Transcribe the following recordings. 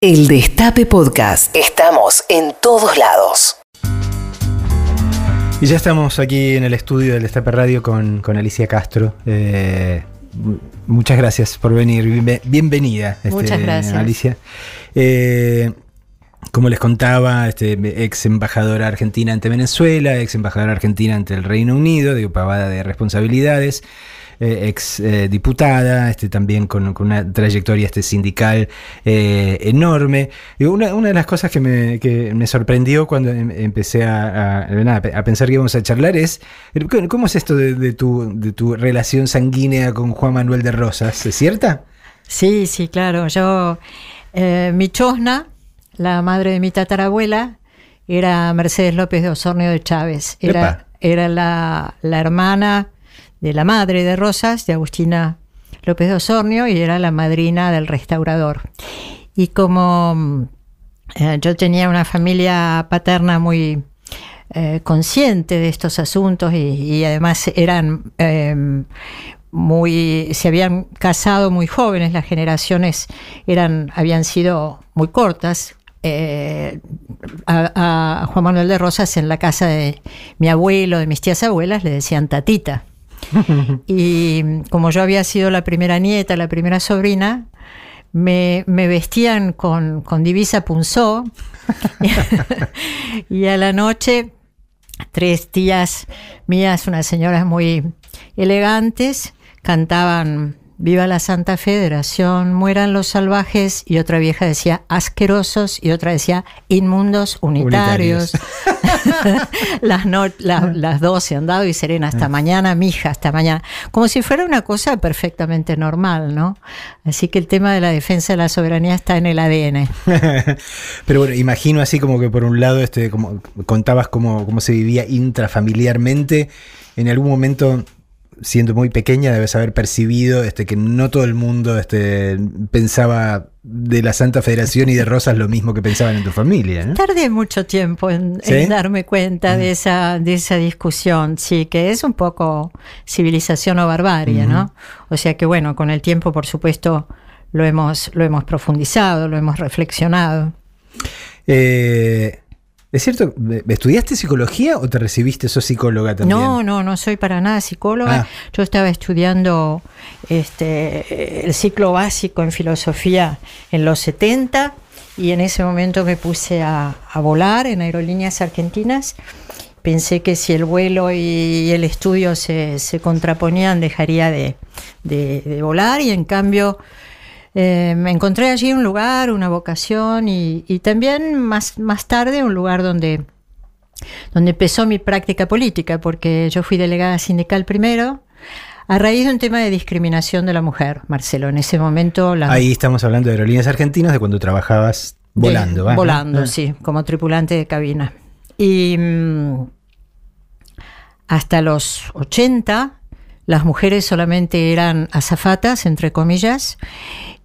El Destape Podcast. Estamos en todos lados. Y ya estamos aquí en el estudio del Destape Radio con, con Alicia Castro. Eh, muchas gracias por venir. Bienve- Bienvenida, este, Muchas gracias. Alicia. Eh, como les contaba, este, ex embajadora argentina ante Venezuela, ex embajadora argentina ante el Reino Unido, digo, pavada de responsabilidades, ex eh, diputada, este, también con, con una trayectoria este, sindical eh, enorme. Digo, una, una de las cosas que me, que me sorprendió cuando em- empecé a, a- nada, a pensar que íbamos a charlar es, ¿cómo- ¿cómo es esto de, de tu, de tu relación sanguínea con Juan Manuel de Rosas? ¿Es cierta? Sí, sí, claro. Yo, eh, mi chosna, la madre de mi tatarabuela, era Mercedes López de Osornio de Chávez. Era, era la, la hermana de la madre de Rosas, de Agustina López de Osornio, y era la madrina del restaurador. Y como mm, eh, yo tenía una familia paterna muy eh, consciente de estos asuntos y, además eran em, muy se habían casado muy jóvenes las generaciones eran habían sido muy cortas eh, a, a Juan Manuel de Rosas en la casa de mi abuelo de mis tías abuelas le decían tatita y como yo había sido la primera nieta la primera sobrina me, me vestían con, con divisa punzó. Y a la noche tres tías mías, unas señoras muy elegantes, cantaban Viva la Santa Federación, mueran los salvajes, y otra vieja decía asquerosos, y otra decía inmundos unitarios. las, no- la- las dos se han dado y serena hasta mañana, mija, hasta mañana. Como si fuera una cosa perfectamente normal, ¿no? Así que el tema de la defensa de la soberanía está en el ADN. Pero bueno, imagino así como que por un lado, este, como contabas cómo, cómo se vivía intrafamiliarmente. En algún momento, siendo muy pequeña, debes haber percibido este, que no todo el mundo este, pensaba de la Santa Federación y de Rosas lo mismo que pensaban en tu familia, ¿no? Tardé mucho tiempo en, ¿Sí? en darme cuenta de esa, de esa discusión, sí, que es un poco civilización o barbarie, ¿no? O sea que bueno, con el tiempo, por supuesto, lo hemos, lo hemos profundizado, lo hemos reflexionado. Eh, ¿Es cierto? ¿Estudiaste psicología o te recibiste? ¿Sos psicóloga también? No, no, no soy para nada psicóloga. Ah. Yo estaba estudiando este, el ciclo básico en filosofía en los 70 y en ese momento me puse a, a volar en aerolíneas argentinas. Pensé que si el vuelo y el estudio se, se contraponían dejaría de, de- de volar y en cambio eh, me encontré allí un lugar, una vocación y, y también más, más tarde un lugar donde donde empezó mi práctica política, porque yo fui delegada sindical primero, a raíz de un tema de discriminación de la mujer, Marcelo. En ese momento la Ahí estamos hablando de aerolíneas argentinas, de cuando trabajabas de- volando. ¿va? volando, Ah. sí, como tripulante de cabina. Y mm, hasta los 80 las mujeres solamente eran azafatas, entre comillas,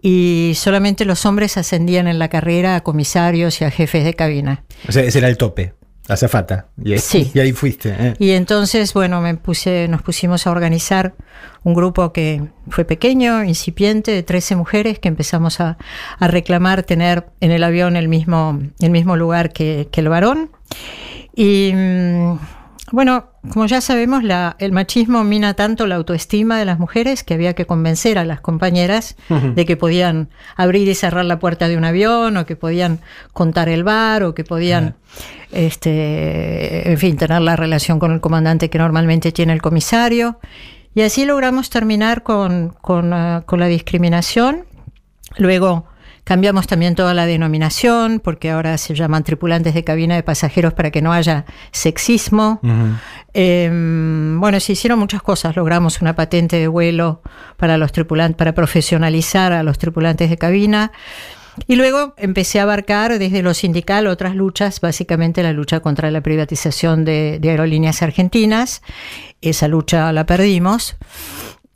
y solamente los hombres ascendían en la carrera a comisarios y a jefes de cabina. O sea, ese era el tope, azafata. Y ahí, Sí. y ahí fuiste. ¿eh? Y entonces, bueno, me puse, nos pusimos a organizar un grupo que fue pequeño, incipiente, de 13 mujeres que empezamos a, a reclamar tener en el avión el mismo, el mismo lugar que, que el varón. Y mm, bueno, como ya sabemos, la- el machismo mina tanto la autoestima de las mujeres que había que convencer a las compañeras de que podían abrir y cerrar la puerta de un avión, o que podían contar el bar, o que podían, este, en fin, tener la relación con el comandante que normalmente tiene el comisario. Y así logramos terminar con, con, ah, con la discriminación. Luego cambiamos también toda la denominación, porque ahora se llaman tripulantes de cabina de pasajeros para que no haya sexismo. Eh, bueno, se hicieron muchas cosas. Logramos una patente de vuelo para los tripulantes, para profesionalizar a los tripulantes de cabina. Y luego empecé a abarcar desde lo sindical otras luchas, básicamente la lucha contra la privatización de, de aerolíneas argentinas. Esa lucha la perdimos.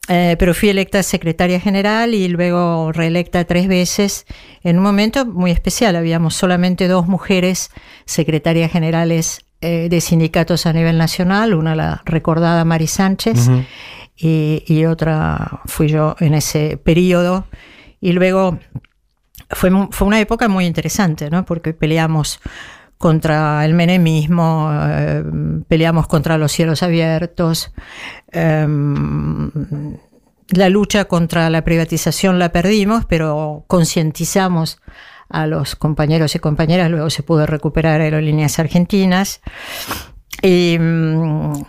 Eh, pero fui electa secretaria general y luego reelecta tres veces en un momento muy especial. Habíamos solamente dos mujeres secretarias generales eh, de sindicatos a nivel nacional, una la recordada Mari Sánchez Ujú. y, y otra fui yo en ese periodo. Y luego fue, fue una época muy interesante, ¿no? Porque peleamos contra el menemismo, eh, peleamos contra los cielos abiertos, em, la lucha contra la privatización la perdimos, pero concientizamos a los compañeros y compañeras, luego se pudo recuperar aerolíneas argentinas. Y, mm,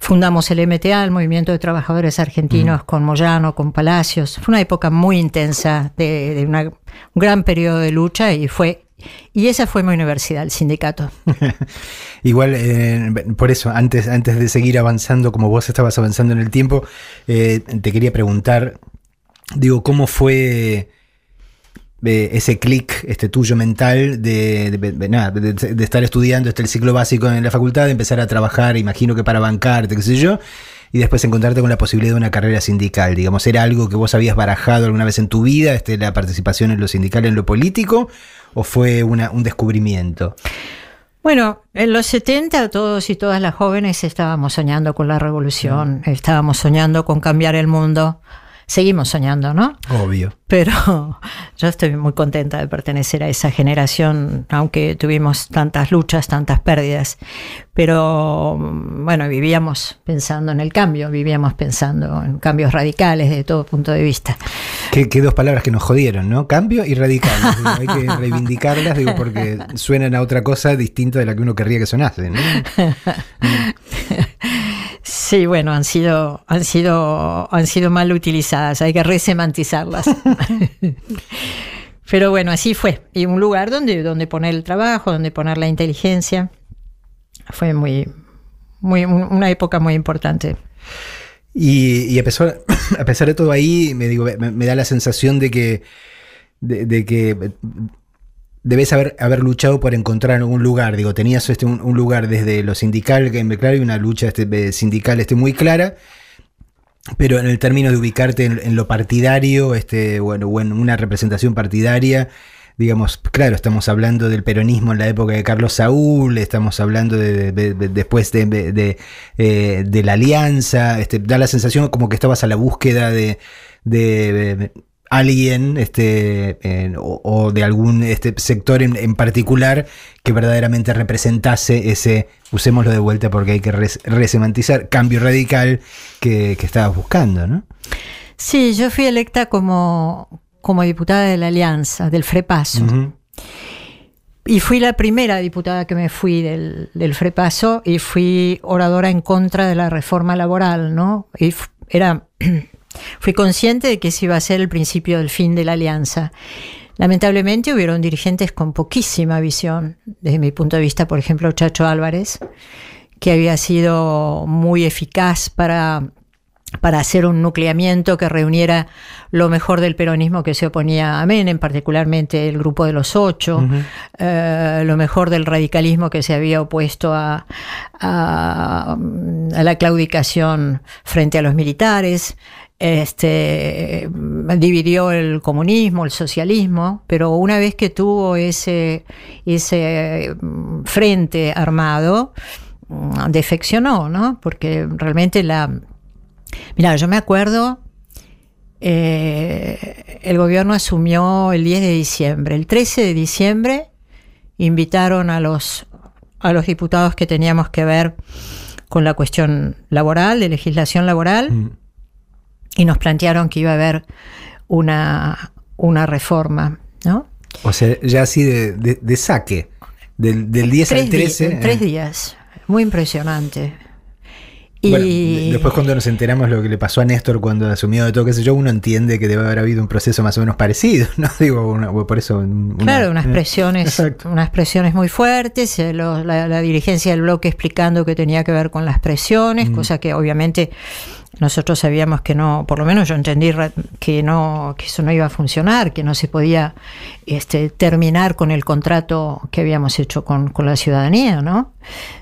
fundamos el MTA, el Movimiento de Trabajadores Argentinos, con Moyano, con Palacios. Fue una época muy intensa, de, un gran periodo de lucha y fue y esa fue mi universidad, el sindicato. Igual, eh, por eso, antes, antes de seguir avanzando, como vos estabas avanzando en el tiempo, eh, te quería preguntar, digo, ¿cómo fue eh, ese clic este tuyo mental de, de, estar estudiando este el ciclo básico en la facultad, de empezar a trabajar, imagino que para bancarte, qué sé yo, y después encontrarte con la posibilidad de una carrera sindical? Digamos, ¿era algo que vos habías barajado alguna vez en tu vida, este, la participación en lo sindical, en lo político? O fue un descubrimiento? Bueno, en los 70 todos y todas las jóvenes estábamos soñando con la revolución, mm. estábamos soñando con cambiar el mundo seguimos soñando, ¿no? Obvio. Pero yo estoy muy contenta de pertenecer a esa generación, aunque tuvimos tantas luchas, tantas pérdidas. Pero bueno, vivíamos pensando en el cambio, vivíamos pensando en cambios radicales de todo punto de vista. Qué, dos palabras que nos jodieron, ¿no? Cambio y radical. hay que reivindicarlas, digo, porque suenan a otra cosa distinta de la que uno querría que sonase, ¿no? Sí, bueno, han sido, han sido, han sido mal utilizadas, hay que resemantizarlas. Pero bueno, así fue. Y un lugar donde, donde poner el trabajo, donde poner la inteligencia. Fue muy, muy, una época muy importante. Y, a, pesar, a pesar de todo ahí, me, digo, me, da la sensación de que, de que debes haber, haber luchado por encontrar un lugar. Digo, tenías este, un, lugar desde lo sindical, que claro, y una lucha este, sindical este, muy clara. Pero en el término de ubicarte en, lo partidario, este, bueno, o en una representación partidaria, digamos, claro, estamos hablando del peronismo en la época de Carlos Saúl, estamos hablando de, después de, eh, de, la alianza, este, da la sensación como que estabas a la búsqueda de, alguien este, o, de algún este, sector en, particular que verdaderamente representase ese, usémoslo de vuelta porque hay que resemantizar, cambio radical que, que estabas buscando, ¿no? Sí, yo fui electa como, como diputada de la Alianza, del FREPASO. Y fui la primera diputada que me fui del, del FREPASO y fui oradora en contra de la reforma laboral, ¿no? Y era Fui consciente de que ese iba a ser el principio del fin de la alianza. Lamentablemente hubieron dirigentes con poquísima visión, desde mi punto de vista, por ejemplo, Chacho Álvarez, que había sido muy eficaz para, para hacer un nucleamiento que reuniera lo mejor del peronismo que se oponía a Menem, particularmente el grupo de los ocho, eh, lo mejor del radicalismo que se había opuesto a, a, a la claudicación frente a los militares, este, dividió el comunismo, el socialismo, pero una vez que tuvo ese, ese mm, frente armado, mm, defeccionó, ¿no? Porque realmente la... Mira, yo me acuerdo, eh, el gobierno asumió el 10 de diciembre. El 13 de diciembre invitaron a los, a los diputados que teníamos que ver con la cuestión laboral, de legislación laboral. Mm y nos plantearon que iba a haber una, una reforma, ¿no? O sea, ya así de, saque, del, del 10 al 13. tres días, muy impresionante. Y después cuando nos enteramos lo que le pasó a Néstor cuando asumió de todo, qué sé yo, uno entiende que debe haber habido un proceso más o menos parecido, ¿no? Digo, por eso... claro, unas presiones, unas presiones muy fuertes, eh, la, dirigencia del bloque explicando que tenía que ver con las presiones, mm. cosa que obviamente nosotros sabíamos que no, por lo menos yo entendí que no, que eso no iba a funcionar, que no se podía este, terminar con el contrato que habíamos hecho con, la ciudadanía, ¿no?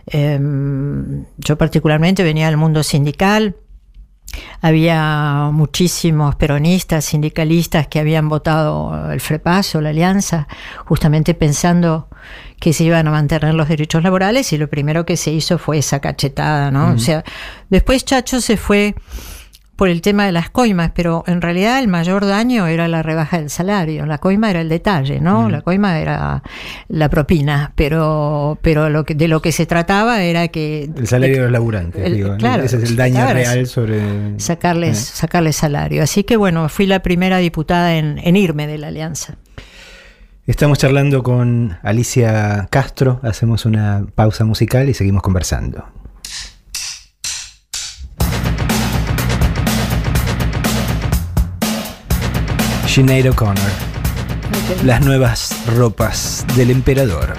Em, yo particularmente venía del mundo sindical, había muchísimos peronistas, sindicalistas que habían votado el FREPASO, la alianza, justamente pensando que se iban a mantener los derechos laborales y lo primero que se hizo fue esa cachetada, ¿no? O sea, después Chacho se fue por el tema de las coimas, pero en realidad el mayor daño era la rebaja del salario. La coima era el detalle, ¿no? La coima era la propina, pero, pero lo que, de lo que se trataba era que El salario de los laburantes, el- digo, ¿no? claro, ese es el daño claro, real sobre... sacarles, Eh. sacarles salario. Así que bueno, fui la primera diputada en, en irme de la alianza. Estamos charlando con Alicia Castro, hacemos una pausa musical y seguimos conversando. Sinead O'Connor, las nuevas ropas del emperador.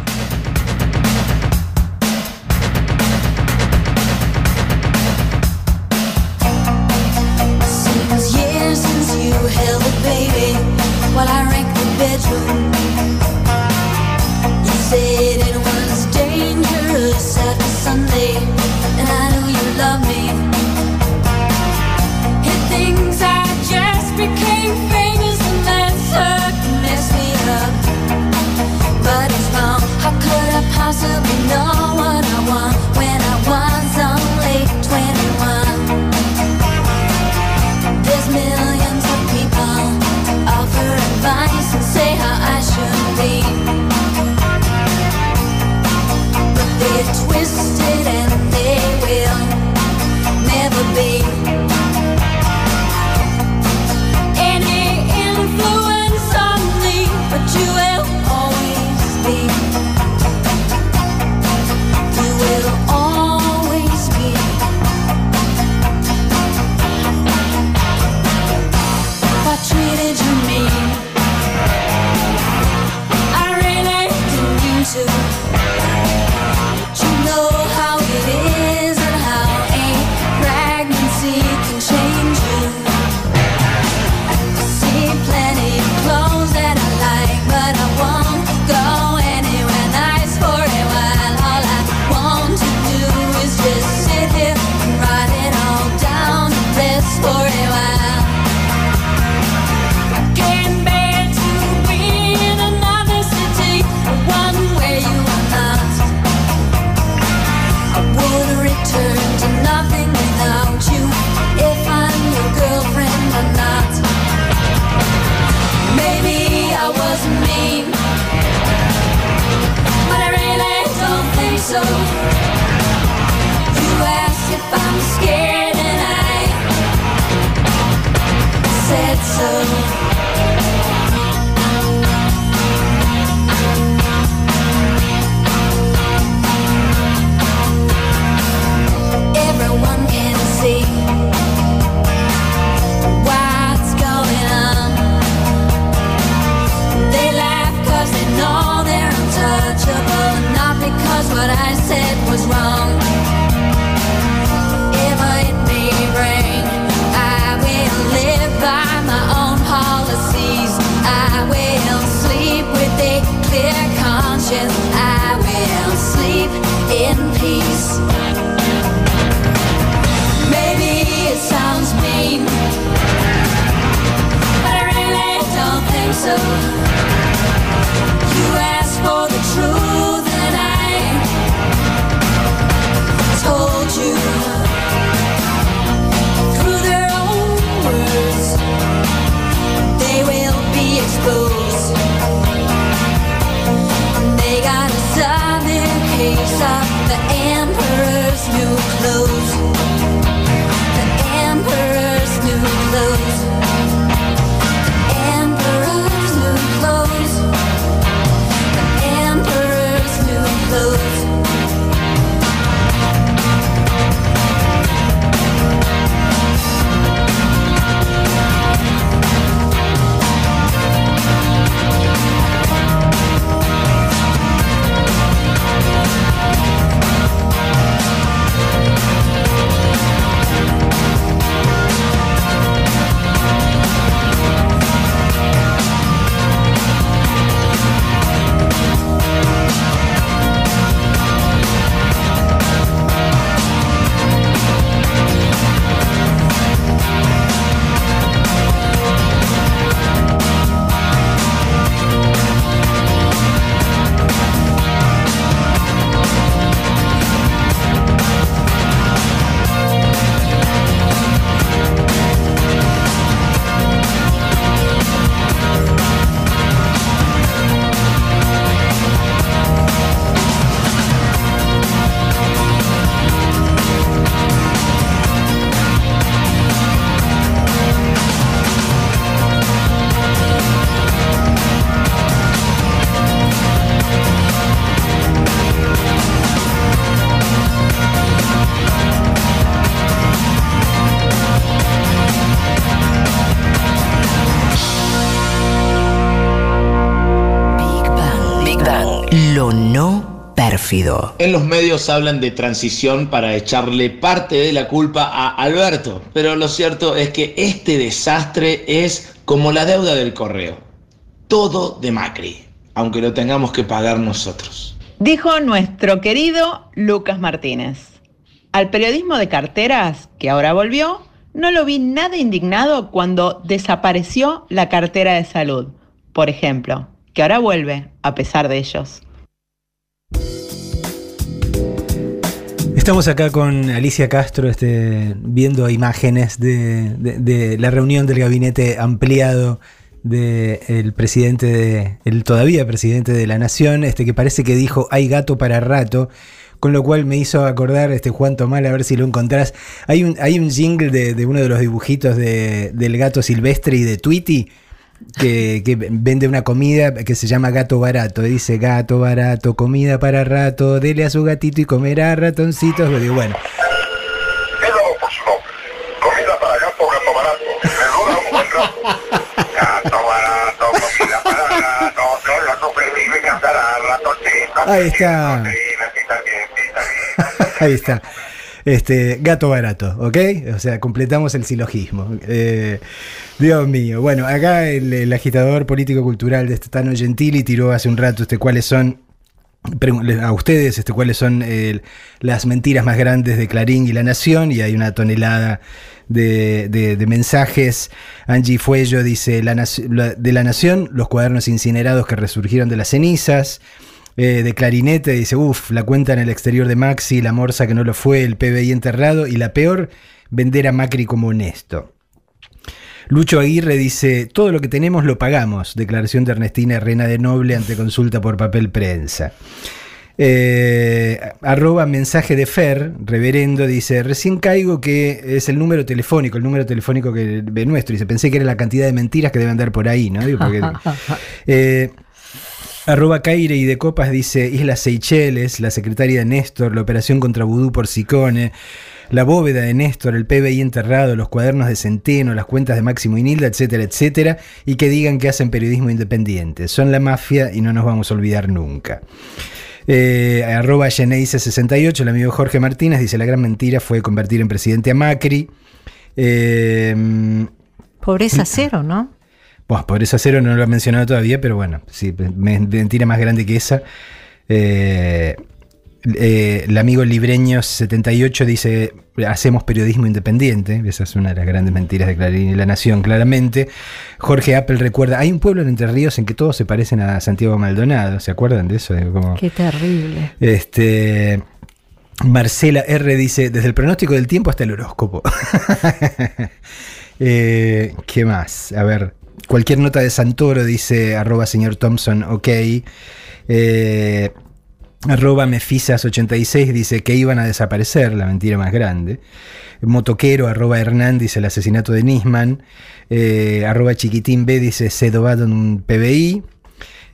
Lo no pérfido. En los medios hablan de transición para echarle parte de la culpa a Alberto, pero lo cierto es que este desastre es como la deuda del correo. Todo de Macri, aunque lo tengamos que pagar nosotros. Dijo nuestro querido Lucas Martínez. Al periodismo de carteras, que ahora volvió, no lo vi nada indignado cuando desapareció la cartera de salud, por ejemplo, que ahora vuelve a pesar de ellos. Estamos acá con Alicia Castro este, viendo imágenes de, la reunión del gabinete ampliado del presidente, de, el todavía presidente de la nación, este que parece que dijo hay gato para rato, con lo cual me hizo acordar este Juan Tomal, a ver si lo encontrás. Hay un, hay un jingle de, uno de los dibujitos de- del gato silvestre y de Tweety. Que, que vende una comida que se llama gato barato. y Dice gato barato, comida para rato, dele a su gatito y comerá ratoncitos. Yo digo, bueno. Comida para gato, gato barato. Me dura un buen rato. Gato barato, comida para gato. Solo supervive cantará ratoncito. Ahí está. Ahí está. Este, gato barato, ¿ok? O sea, completamos el silogismo. Eh, Dios mío. Bueno, acá el, agitador político-cultural de este Tano Gentili tiró hace un rato este, cuáles son a ustedes este, cuáles son las mentiras más grandes de Clarín y La Nación y hay una tonelada de, de- de mensajes. Angie Fuello dice la- de La Nación, los cuadernos incinerados que resurgieron de las cenizas. Eh, de Clarinete dice, uff, la cuenta en el exterior de Maxi, la morsa que no lo fue, el PBI enterrado y la peor, vender a Macri como honesto. Lucho Aguirre dice, todo lo que tenemos lo pagamos. Declaración de Ernestina Herrena de Noble ante consulta por papel prensa. Eh, arroba mensaje de Fer, reverendo, dice, recién caigo que es el número telefónico, el número telefónico que ve nuestro. Dice, pensé que era la cantidad de mentiras que deben andar por ahí, ¿no? Digo, porque- Eh, Arroba Caire y de Copas dice Islas Seychelles, la secretaria de Néstor, la operación contra Vudú por Sicone, la bóveda de Néstor, el PBI enterrado, los cuadernos de Centeno, las cuentas de Máximo y Nilda, etcétera, etcétera, y que digan que hacen periodismo independiente. Son la mafia y no nos vamos a olvidar nunca. Eh, arroba Geneise68, el amigo Jorge Martínez dice la gran mentira fue convertir en presidente a Macri. Eh, Pobreza cero, ¿no? Bueno, Pobreza Cero no lo ha mencionado todavía, pero bueno, sí, me- mentira más grande que esa. Eh, eh, el amigo Libreño78 dice, hacemos periodismo independiente. Esa es una de las grandes mentiras de Clarín y La Nación, claramente. Jorge Apple recuerda, hay un pueblo en Entre Ríos en que todos se parecen a Santiago Maldonado. ¿Se acuerdan de eso? Como- Qué terrible. este. Marcela R dice, desde el pronóstico del tiempo hasta el horóscopo. Eh, ¿Qué más? A ver, cualquier nota de Santoro dice arroba señor Thompson, ok. Eh, arroba Mefisas86 dice que iban a desaparecer, la mentira más grande. Motoquero, arroba Hernán dice el asesinato de Nisman. Eh, arroba Chiquitín B dice Sedovado en un PBI.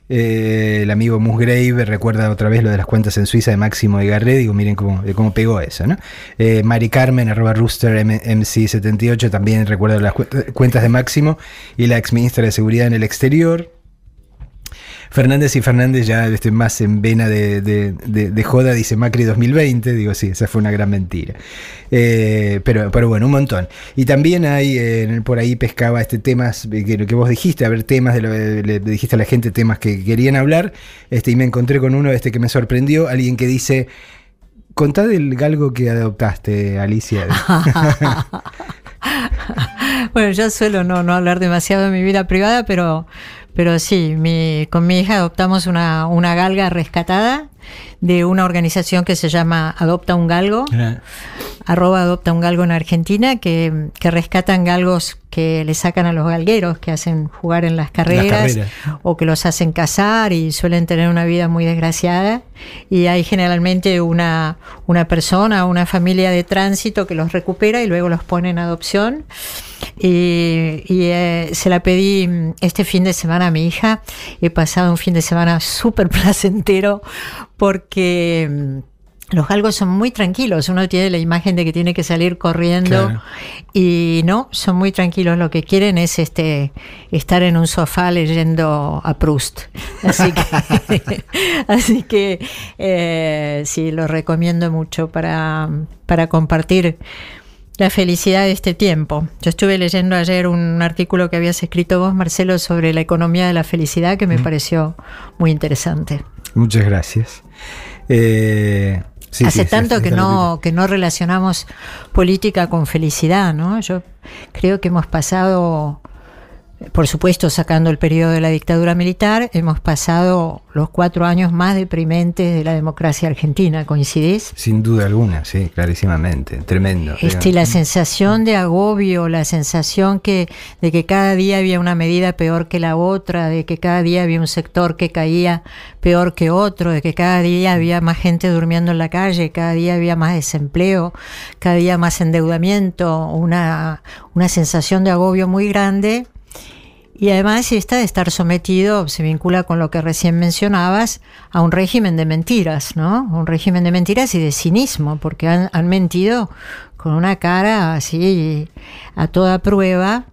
Eh, el amigo Musgrave recuerda otra vez lo de las cuentas en Suiza de Máximo y Garré. Digo, miren cómo, de cómo pegó eso, ¿no? Eh, Mari Carmen, arroba Rooster M- MC78, también recuerda las cu- cuentas de Máximo y la ex ministra de Seguridad en el exterior. Fernández y Fernández ya este, más en vena de, de- de- joda, dice Macri 2020. Digo, sí, esa fue una gran mentira. Eh, pero, pero bueno, un montón. Y también hay, eh, el- por ahí pescaba este temas, eh, que, que vos dijiste, a ver, temas, de lo, le, dijiste a la gente temas que querían hablar. Este, y me encontré con uno este que me sorprendió, alguien que dice. Contá del galgo que adoptaste, Alicia. Bueno, yo suelo no, no hablar demasiado de mi vida privada, pero, pero sí, mi, con mi hija adoptamos una, una galga rescatada de una organización que se llama Adopta un Galgo, arroba Adopta un Galgo en Argentina, que, que rescatan galgos que le sacan a los galgueros, que hacen jugar en las carreras, carreras. o que los hacen cazar y suelen tener una vida muy desgraciada. Y hay generalmente una, una persona, una familia de tránsito que los recupera y luego los pone en adopción. Y, y, eh, se la pedí mm, este fin de semana a mi hija. He pasado un fin de semana súper placentero porque mm, los galgos son muy tranquilos, uno tiene la imagen de que tiene que salir corriendo Claro. y no, son muy tranquilos, lo que quieren es este estar en un sofá leyendo a Proust. Así que, así que eh, sí, lo recomiendo mucho para, para compartir la felicidad de este tiempo. Yo estuve leyendo ayer un artículo que habías escrito vos, Marcelo, sobre la economía de la felicidad que me pareció muy interesante. Muchas gracias. Eh, sí, Hace sí, tanto que no, que no relacionamos política con felicidad, ¿no? Yo creo que hemos pasado, por supuesto, sacando el periodo de la dictadura militar, hemos pasado los cuatro años más deprimentes de la democracia argentina, ¿coincidís? Sin duda alguna, sí, clarísimamente. Tremendo. Este, la sensación de agobio, la sensación que, de que cada día había una medida peor que la otra, de que cada día había un sector que caía peor que otro, de que cada día había más gente durmiendo en la calle, cada día había más desempleo, cada día más endeudamiento, una, una sensación de agobio muy grande. Y además esta de estar sometido se vincula con lo que recién mencionabas a un régimen de mentiras, ¿no? Un régimen de mentiras y de cinismo, porque han, han mentido con una cara así a toda prueba.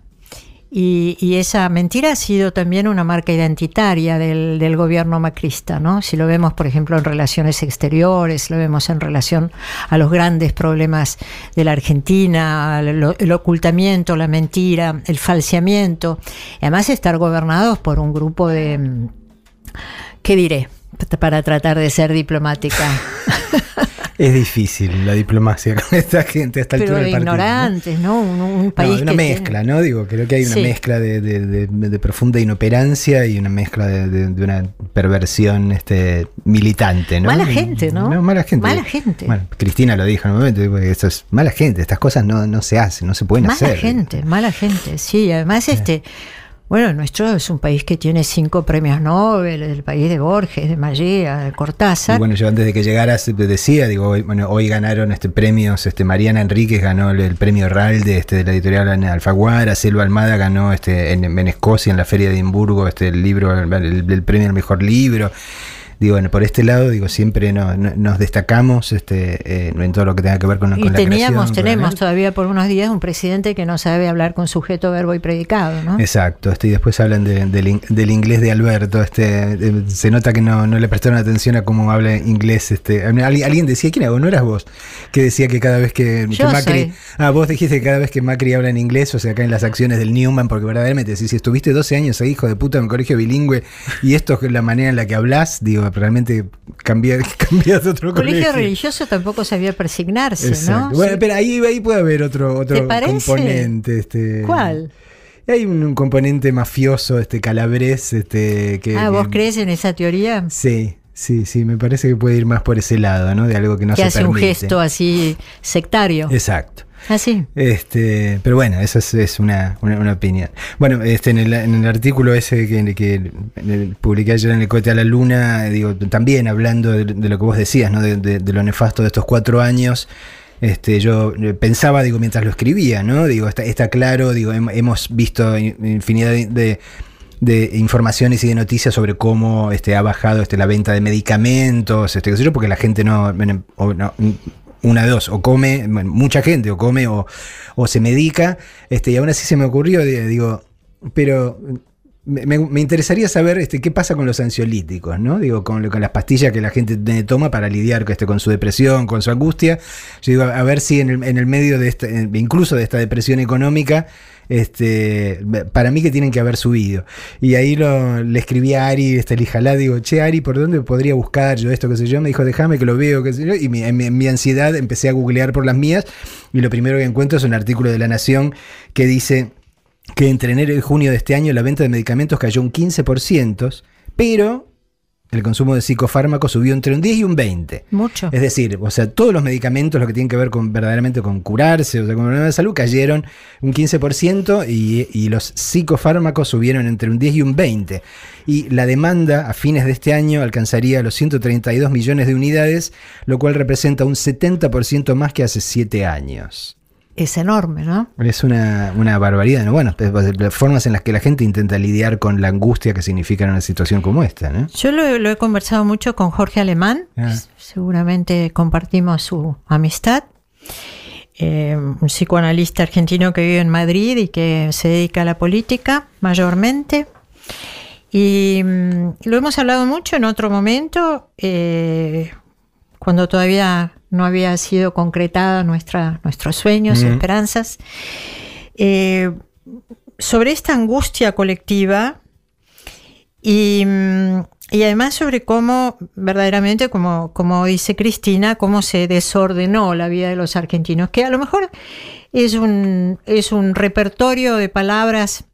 Y, y esa mentira ha sido también una marca identitaria del, gobierno macrista, ¿no? Si lo vemos, por ejemplo, en relaciones exteriores, lo vemos en relación a los grandes problemas de la Argentina, el, el ocultamiento, la mentira, el falseamiento. Y además estar gobernados por un grupo de... ¿Qué diré? Para tratar de ser diplomática. Es difícil la diplomacia con esta gente a esta Pero altura de del partido, ¿no? ignorantes, ¿no? Un, un No, país una que mezcla, tiene- ¿no? Digo, creo que hay una Sí. mezcla de, de- de- de profunda inoperancia y una mezcla de, una perversión este, militante, ¿no? Mala gente, ¿no? mala gente. Mala gente. Bueno, Cristina lo dijo en un momento, digo, esto es mala gente, estas cosas no, no se hacen, no se pueden Mala hacer. gente, mala gente, sí. Además, este, bueno, nuestro es un país que tiene cinco premios Nobel, el país de Borges, de Mallea, de Y Cortázar. bueno, yo antes de que llegaras te decía, digo, hoy, bueno, hoy ganaron este premios, este Mariana Enríquez ganó el, el premio Ralde este, de la editorial Alfaguara, Selva Almada ganó este en, Escocia, en la Feria de Edimburgo, este el libro, el premio al mejor libro. Digo, bueno, por este lado, digo, siempre no- no- nos destacamos este, eh, en todo lo que tenga que ver con, y con la teníamos, creación, tenemos todavía por unos días un presidente que no sabe hablar con sujeto, verbo y predicado, ¿no? Exacto, este, y después hablan de- del, in- del inglés de Alberto. Este, se nota que no, no le prestaron atención a cómo habla inglés. Este, alguien, alguien decía, ¿quién era? ¿No eras vos? Que decía que cada vez que, que Macri. soy. Ah, vos dijiste que cada vez que Macri habla en inglés, o sea, acá en las acciones del Newman, porque verdaderamente, si, si estuviste 12 años ahí, hijo de puta, en un colegio bilingüe, y esto es la manera en la que hablas, digo, realmente cambia, cambias de otro colegio colegio. religioso tampoco sabía persignarse, Exacto. ¿no? Bueno, Sí. pero ahí, ahí puede haber otro, otro componente. Este, ¿Cuál? hay un, un componente mafioso, este calabrés, este que. ah, ¿vos que- crees en esa teoría? Sí, sí, sí, me parece que puede ir más por ese lado, ¿no? De algo que no que se hace un gesto así sectario. Exacto. Así. Este, pero bueno, esa es, una, una- opinión. Bueno, este, en, el, artículo ese que, que publiqué ayer en el cohete a la luna, digo, también hablando de, lo que vos decías, ¿no? De, lo nefasto de estos cuatro años. Este, yo eh, pensaba, digo, mientras lo escribía, ¿no? Digo, está, claro, digo, hem- hemos visto in- infinidad de, de- informaciones y de noticias sobre cómo este, ha bajado este, la venta de medicamentos, este, qué yo, porque la gente no- una de dos, o come, mucha gente, o come o, o se medica, este, y aún así se me ocurrió, di- digo, pero me, me- interesaría saber este, qué pasa con los ansiolíticos, ¿no? Digo, con, con las pastillas que la gente te- toma para lidiar este, con su depresión, con su angustia. Yo digo, a ver si en el, en el medio de esta, en- incluso de esta depresión económica, este, para mí que tienen que haber subido. Y ahí lo, le escribí a Ari, este, el hijalá, digo, che, Ari, ¿por dónde podría buscar yo esto, qué sé yo? Me dijo, déjame que lo veo, qué sé yo. Y mi- en, mi, en mi ansiedad empecé a googlear por las mías y lo primero que encuentro es un artículo de La Nación que dice que entre enero y junio de este año la venta de medicamentos cayó un 15%, pero el consumo de psicofármacos subió entre un 10 y un 20. Mucho. Es decir, o sea, todos los medicamentos, lo que tienen que ver con verdaderamente con curarse, o sea, con problemas de salud, cayeron un 15% y, y los psicofármacos subieron entre un 10 y un 20%. Y la demanda a fines de este año alcanzaría los 132 millones de unidades, lo cual representa un 70% más que hace 7 años. Es enorme, ¿no? Es una, una barbaridad, ¿no? Bueno, pues, las formas en las que la gente intenta lidiar con la angustia que significa una situación como esta, ¿no? Yo lo, lo he conversado mucho con Jorge Alemán, Ah. seguramente compartimos su amistad. Eh, un psicoanalista argentino que vive en Madrid y que se dedica a la política mayormente. Y mm, lo hemos hablado mucho en otro momento, eh, cuando todavía no había sido concretada nuestra, nuestros sueños, esperanzas, eh, sobre esta angustia colectiva y, mm, y además sobre cómo verdaderamente, como, como dice Cristina, cómo se desordenó la vida de los argentinos, que a lo mejor es un, es un repertorio de palabras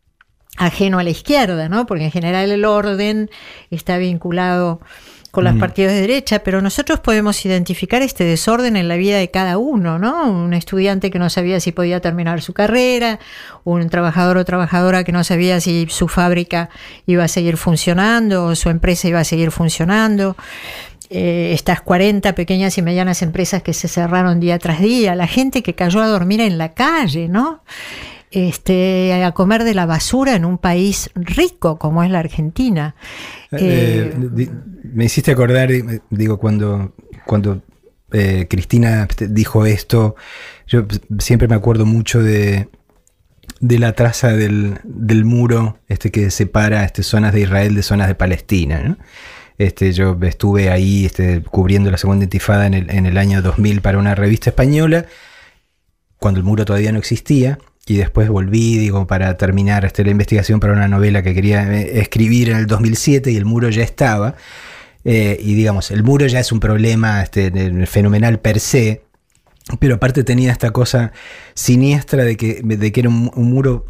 ajeno a la izquierda, ¿no? Porque en general el orden está vinculado con los partidos de derecha, pero nosotros podemos identificar este desorden en la vida de cada uno, ¿no? Un estudiante que no sabía si podía terminar su carrera, un trabajador o trabajadora que no sabía si su fábrica iba a seguir funcionando o su empresa iba a seguir funcionando. Eh, estas 40 pequeñas y medianas empresas que se cerraron día tras día, la gente que cayó a dormir en la calle, ¿no? Este, a comer de la basura en un país rico como es la Argentina. Eh, Eh, di- me hiciste acordar, eh, digo, cuando, cuando eh, Cristina dijo esto, yo siempre me acuerdo mucho de, de la traza del, del muro este que separa este, zonas de Israel de zonas de Palestina. ¿no? Este, yo estuve ahí este, cubriendo la segunda intifada en el, en el año 2000 para una revista española, cuando el muro todavía no existía. Y después volví, digo, para terminar este, la investigación para una novela que quería eh, escribir en el 2007 y el muro ya estaba. Eh, y digamos, el muro ya es un problema este, fenomenal per se, pero aparte tenía esta cosa siniestra de que, de que era un, un muro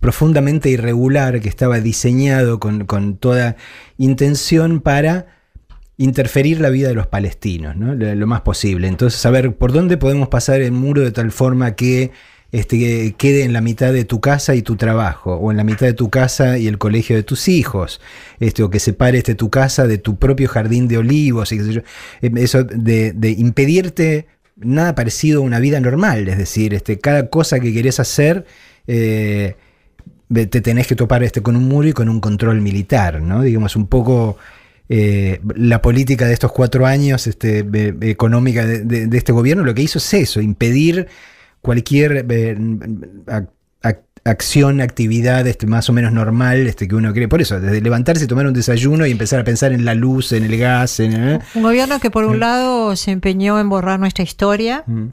profundamente irregular, que estaba diseñado con, con toda intención para interferir la vida de los palestinos, ¿no? lo, lo más posible. Entonces, saber por dónde podemos pasar el muro de tal forma que este, que quede en la mitad de tu casa y tu trabajo, o en la mitad de tu casa y el colegio de tus hijos, este, o que separe este, tu casa de tu propio jardín de olivos. Eh, eso de, impedirte nada parecido a una vida normal, es decir, este, cada cosa que querés hacer, eh, te tenés que topar este, con un muro y con un control militar, ¿no? Digamos, un poco eh, la política de estos cuatro años este, económica de este gobierno lo que hizo es eso, impedir cualquier eh, ac- ac- acción, actividad este, más o menos normal este, que uno cree. Por eso, desde levantarse, tomar un desayuno y empezar a pensar en la luz, en el gas, en... ¿eh? Un gobierno que por un lado se empeñó en borrar nuestra historia. Mm.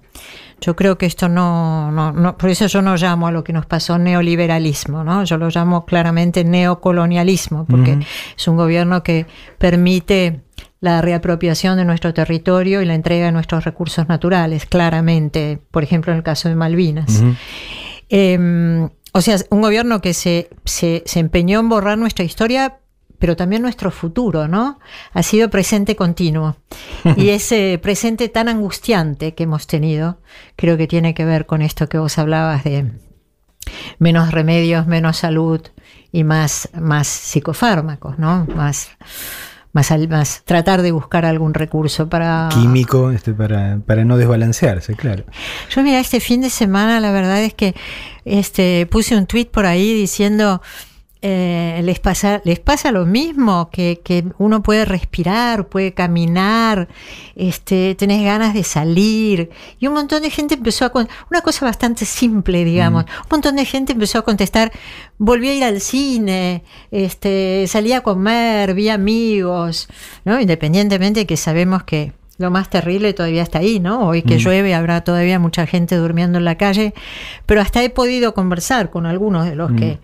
Yo creo que esto no, no, no- por eso yo no llamo a lo que nos pasó neoliberalismo, ¿no? Yo lo llamo claramente neocolonialismo, porque Ujú. es un gobierno que permite la reapropiación de nuestro territorio y la entrega de nuestros recursos naturales, claramente, por ejemplo, en el caso de Malvinas. Eh, o sea, un gobierno que se, se, se empeñó en borrar nuestra historia, pero también nuestro futuro, ¿no? Ha sido presente continuo. Y ese presente tan angustiante que hemos tenido, creo que tiene que ver con esto que vos hablabas de menos remedios, menos salud y más, más psicofármacos, ¿no? Más, más, al- más tratar de buscar algún recurso para... Químico este, para, para no desbalancearse, claro. Yo mira, este fin de semana la verdad es que este, puse un tweet por ahí diciendo, eh, les, pasa, les pasa lo mismo, que, que uno puede respirar, puede caminar, este, tenés ganas de salir. Y un montón de gente empezó a... Una cosa bastante simple, digamos. Un montón de gente empezó a contestar, volví a ir al cine, este, salí a comer, vi amigos, ¿no? Independientemente de que sabemos que lo más terrible todavía está ahí, ¿no? Hoy que llueve habrá todavía mucha gente durmiendo en la calle, pero hasta he podido conversar con algunos de los que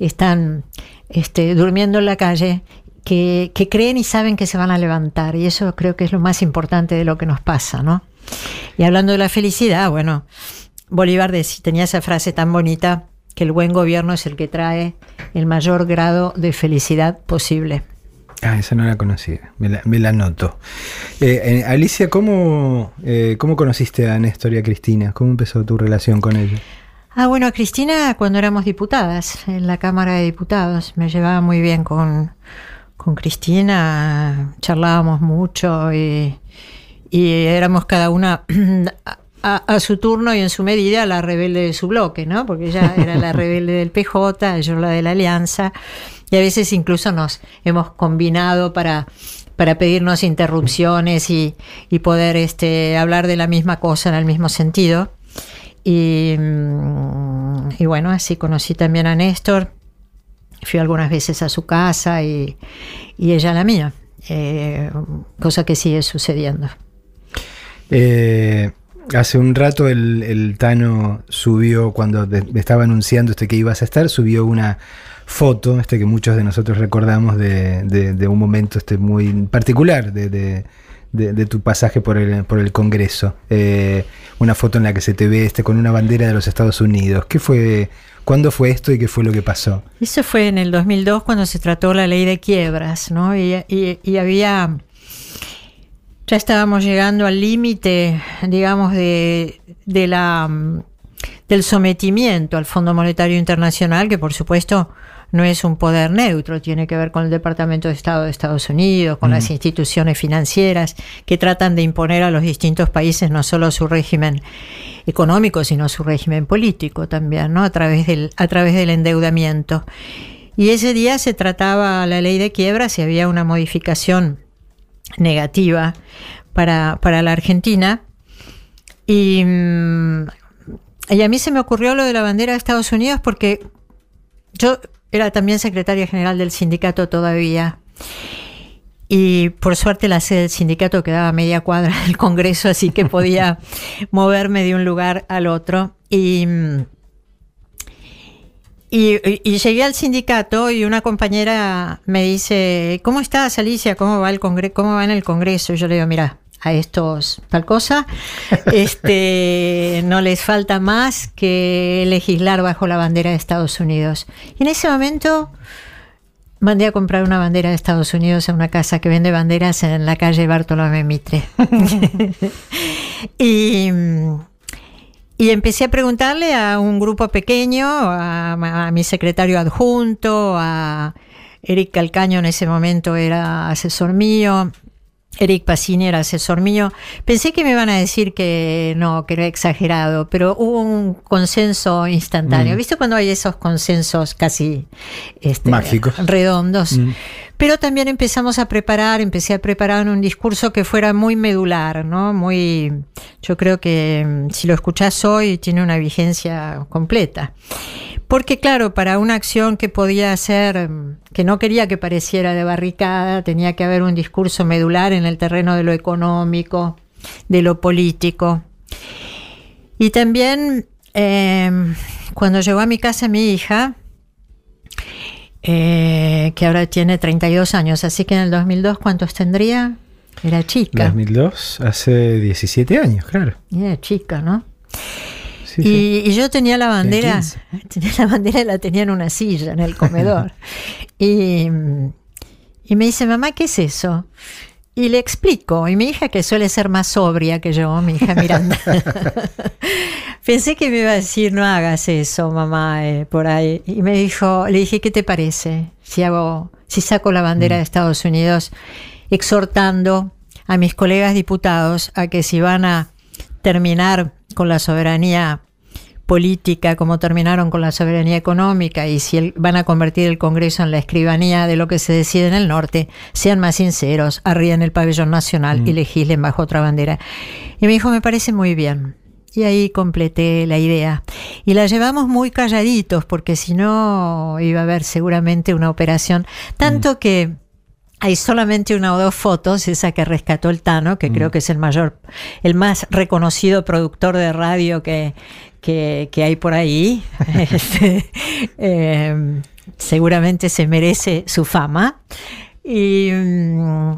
están este, durmiendo en la calle, que, que creen y saben que se van a levantar, y eso creo que es lo más importante de lo que nos pasa, ¿no? Y hablando de la felicidad, bueno, Bolívar dec- tenía esa frase tan bonita que el buen gobierno es el que trae el mayor grado de felicidad posible. Ah, esa no la conocía, me la, me la noto. Eh, eh, Alicia, ¿cómo, eh, ¿cómo conociste a Néstor y a Cristina? ¿Cómo empezó tu relación con ellos? Ah, bueno, Cristina, cuando éramos diputadas en la Cámara de Diputados, me llevaba muy bien con, con Cristina, charlábamos mucho y, y éramos cada una a, a su turno y en su medida la rebelde de su bloque, ¿no? Porque ella era la rebelde del PJ, yo la de la Alianza, y a veces incluso nos hemos combinado para, para pedirnos interrupciones y, y poder este, hablar de la misma cosa en el mismo sentido. Y, mm, y bueno, así conocí también a Néstor, fui algunas veces a su casa y, y ella a la mía, eh, cosa que sigue sucediendo. Eh, hace un rato el, el Tano subió, cuando estaba anunciando que ibas a estar, subió una foto, este que muchos de nosotros recordamos de, de- un momento este muy particular de- de tu pasaje por el, por el Congreso. Eh, una foto en la que se te ve este con una bandera de los Estados Unidos. ¿Qué fue? ¿Cuándo fue esto y qué fue lo que pasó? Eso fue en el 2002 cuando se trató la ley de quiebras, ¿no? Y, y- y había, ya estábamos llegando al límite, digamos, de, de la, mm, del sometimiento al Fondo Monetario Internacional, que por supuesto no es un poder neutro, tiene que ver con el Departamento de Estado de Estados Unidos, con las instituciones financieras que tratan de imponer a los distintos países no solo su régimen económico, sino su régimen político también, ¿no? A través del, a través del endeudamiento. Y ese día se trataba la ley de quiebras y había una modificación negativa para, para la Argentina. Y, mm, y a mí se me ocurrió lo de la bandera de Estados Unidos porque yo era también secretaria general del sindicato todavía. Y por suerte la sede del sindicato quedaba a media cuadra del Congreso, así que podía moverme de un lugar al otro. Y, y llegué al sindicato y una compañera me dice, ¿cómo estás Alicia? ¿Cómo va el congre cómo va en el Congreso? Y yo le digo, mira, a estos tal cosa, este, no les falta más que legislar bajo la bandera de Estados Unidos. Y en ese momento mandé a comprar una bandera de Estados Unidos a una casa que vende banderas en la calle Bartolomé Mitre. y, y empecé a preguntarle a un grupo pequeño, a, a mi secretario adjunto, a Eric Calcaño en ese momento era asesor mío, Eric Pacini era asesor mío. Pensé que me iban a decir que no, que era exagerado, pero hubo un consenso instantáneo. Mm. ¿Viste cuando hay esos consensos casi este, Mágicos. redondos? Mm. Pero también empezamos a preparar, empecé a preparar un discurso que fuera muy medular, ¿no? Muy, yo creo que mm, si lo escuchás hoy tiene una vigencia completa. Porque claro, para una acción que podía ser, mm, que no quería que pareciera de barricada, tenía que haber un discurso medular en el terreno de lo económico, de lo político. Y también eh, cuando llegó a mi casa mi hija, eh, que ahora tiene 32 años, así que en el 2002, ¿cuántos tendría? Era chica. 2002, hace 17 años, claro. Era chica, ¿no? Sí, y, sí. y yo tenía la bandera, 15. tenía la bandera y la tenía en una silla en el comedor. y, y me dice, mamá, ¿qué es eso? Y le explico, y mi hija que suele ser más sobria que yo, mi hija Miranda, pensé que me iba a decir, no hagas eso, mamá, eh, por ahí. Y me dijo, le dije, ¿qué te parece si hago, si saco la bandera de Estados Unidos exhortando a mis colegas diputados a que si van a terminar con la soberanía política como terminaron con la soberanía económica y si el- van a convertir el Congreso en la escribanía de lo que se decide en el norte, sean más sinceros, arríen el pabellón nacional y legislen bajo otra bandera. Y me dijo, me parece muy bien. Y ahí completé la idea. Y la llevamos muy calladitos porque si no iba a haber seguramente una operación. Tanto que hay solamente una o dos fotos, esa que rescató el Tano, que creo que es el mayor, el más reconocido productor de radio que, que, que hay por ahí. Este, eh, seguramente se merece su fama. Y, mm,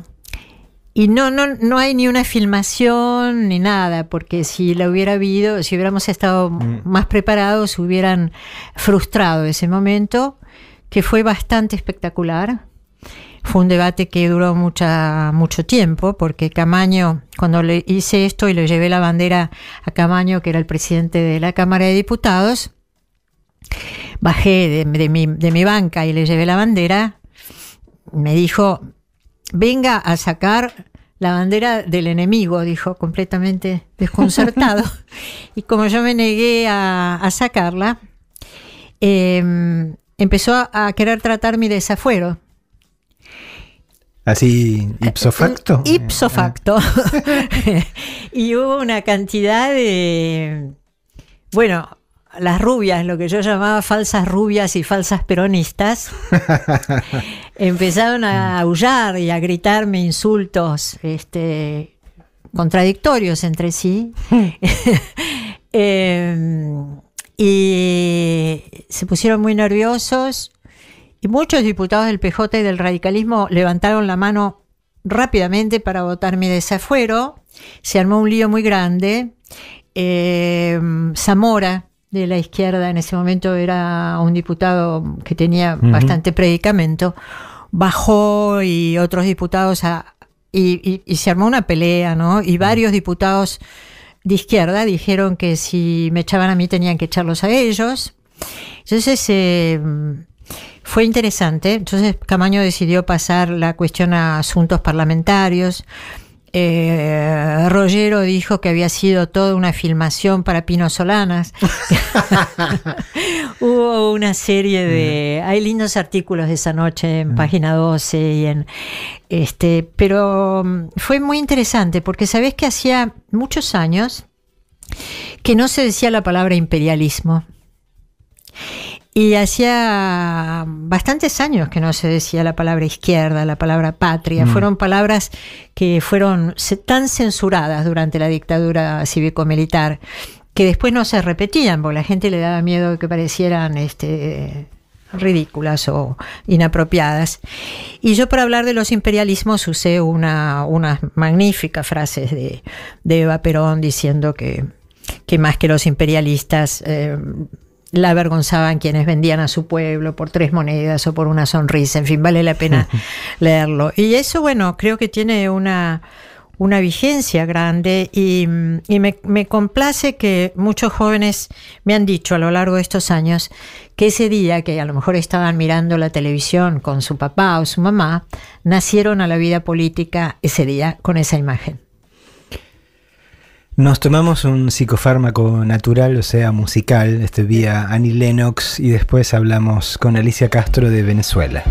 y no, no, no hay ni una filmación ni nada, porque si la hubiera habido, si hubiéramos estado más preparados, hubieran frustrado ese momento, que fue bastante espectacular. Fue un debate que duró mucha, mucho tiempo, porque Camaño, cuando le hice esto y le llevé la bandera a Camaño, que era el presidente de la Cámara de Diputados, bajé de, de mi, de mi banca y le llevé la bandera, me dijo, venga a sacar la bandera del enemigo, dijo, completamente desconcertado. y como yo me negué a, a sacarla, eh, empezó a, a querer tratar mi desafuero. Así, ipso facto. Eh, Ipso facto. y hubo una cantidad de. Bueno, las rubias, lo que yo llamaba falsas rubias y falsas peronistas, empezaron a aullar y a gritarme insultos este, contradictorios entre sí. Eh, y se pusieron muy nerviosos. Y muchos diputados del PJ y del radicalismo levantaron la mano rápidamente para votar mi desafuero. Se armó un lío muy grande. Eh, Zamora, de la izquierda, en ese momento era un diputado que tenía bastante predicamento, bajó y otros diputados a- y, y- y se armó una pelea, ¿no? Y varios diputados de izquierda dijeron que si me echaban a mí tenían que echarlos a ellos. Entonces eh, fue interesante. Entonces Camaño decidió pasar la cuestión a asuntos parlamentarios. Eh, Rogero dijo que había sido toda una filmación para Pino Solanas. Hubo una serie de. Hay lindos artículos de esa noche en página 12 y en. Este, pero mm, fue muy interesante porque sabés que hacía muchos años que no se decía la palabra imperialismo. Y hacía bastantes años que no se decía la palabra izquierda, la palabra patria. Fueron palabras que fueron tan censuradas durante la dictadura cívico-militar que después no se repetían, porque la gente le daba miedo de que parecieran este, ridículas o inapropiadas. Y yo para hablar de los imperialismos usé una, unas magníficas frases de, de Eva Perón diciendo que, que más que los imperialistas eh, la avergonzaban quienes vendían a su pueblo por tres monedas o por una sonrisa. En fin, vale la pena leerlo. Y eso, bueno, creo que tiene una, una vigencia grande y, y me, me complace que muchos jóvenes me han dicho a lo largo de estos años que ese día que a lo mejor estaban mirando la televisión con su papá o su mamá, nacieron a la vida política ese día con esa imagen. Nos tomamos un psicofármaco natural, o sea, musical, este vía Annie Lennox, y después hablamos con Alicia Castro de Venezuela.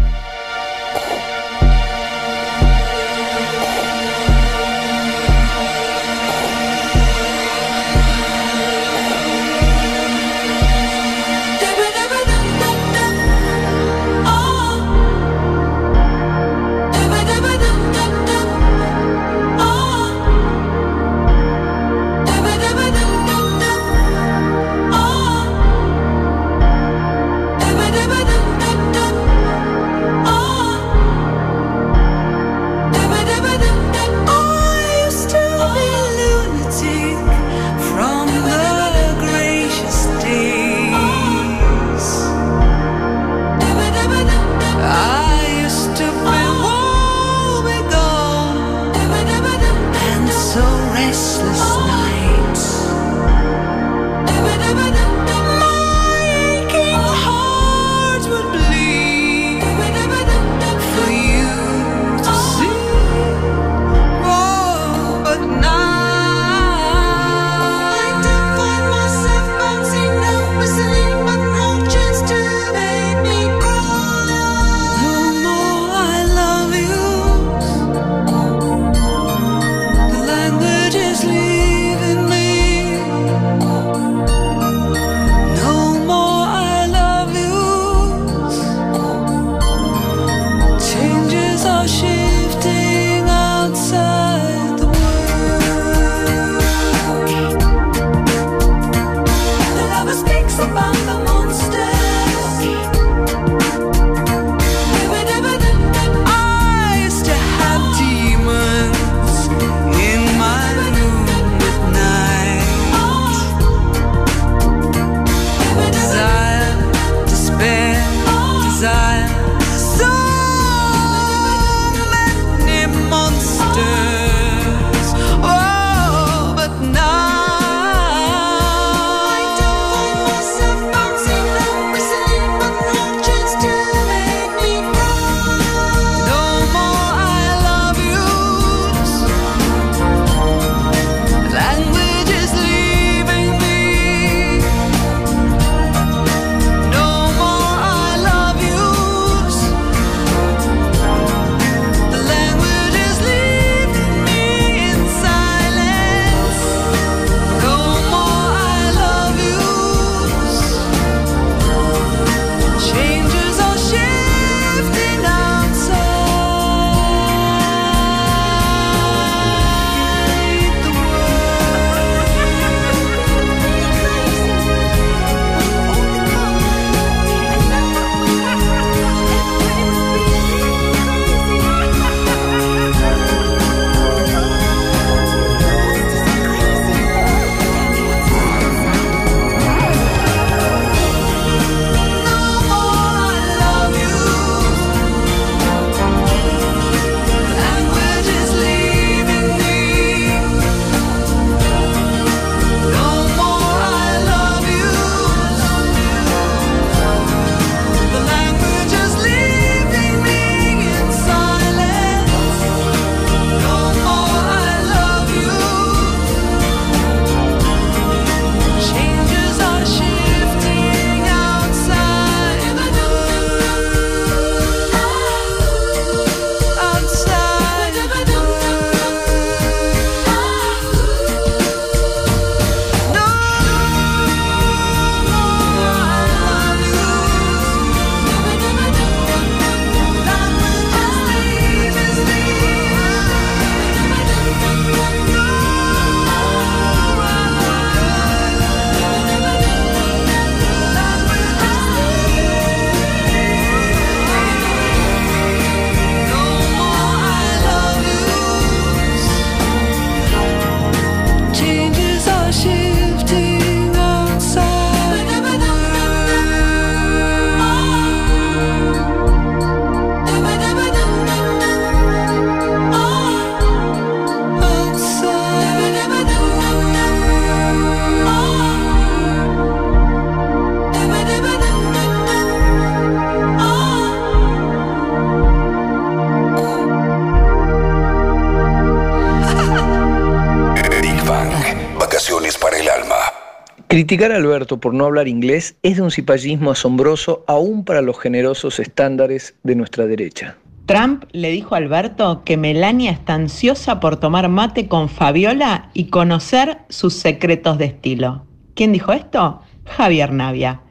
Criticar a Alberto por no hablar inglés es de un cipallismo asombroso aún para los generosos estándares de nuestra derecha. Trump le dijo a Alberto que Melania está ansiosa por tomar mate con Fabiola y conocer sus secretos de estilo. ¿Quién dijo esto? Javier Navia.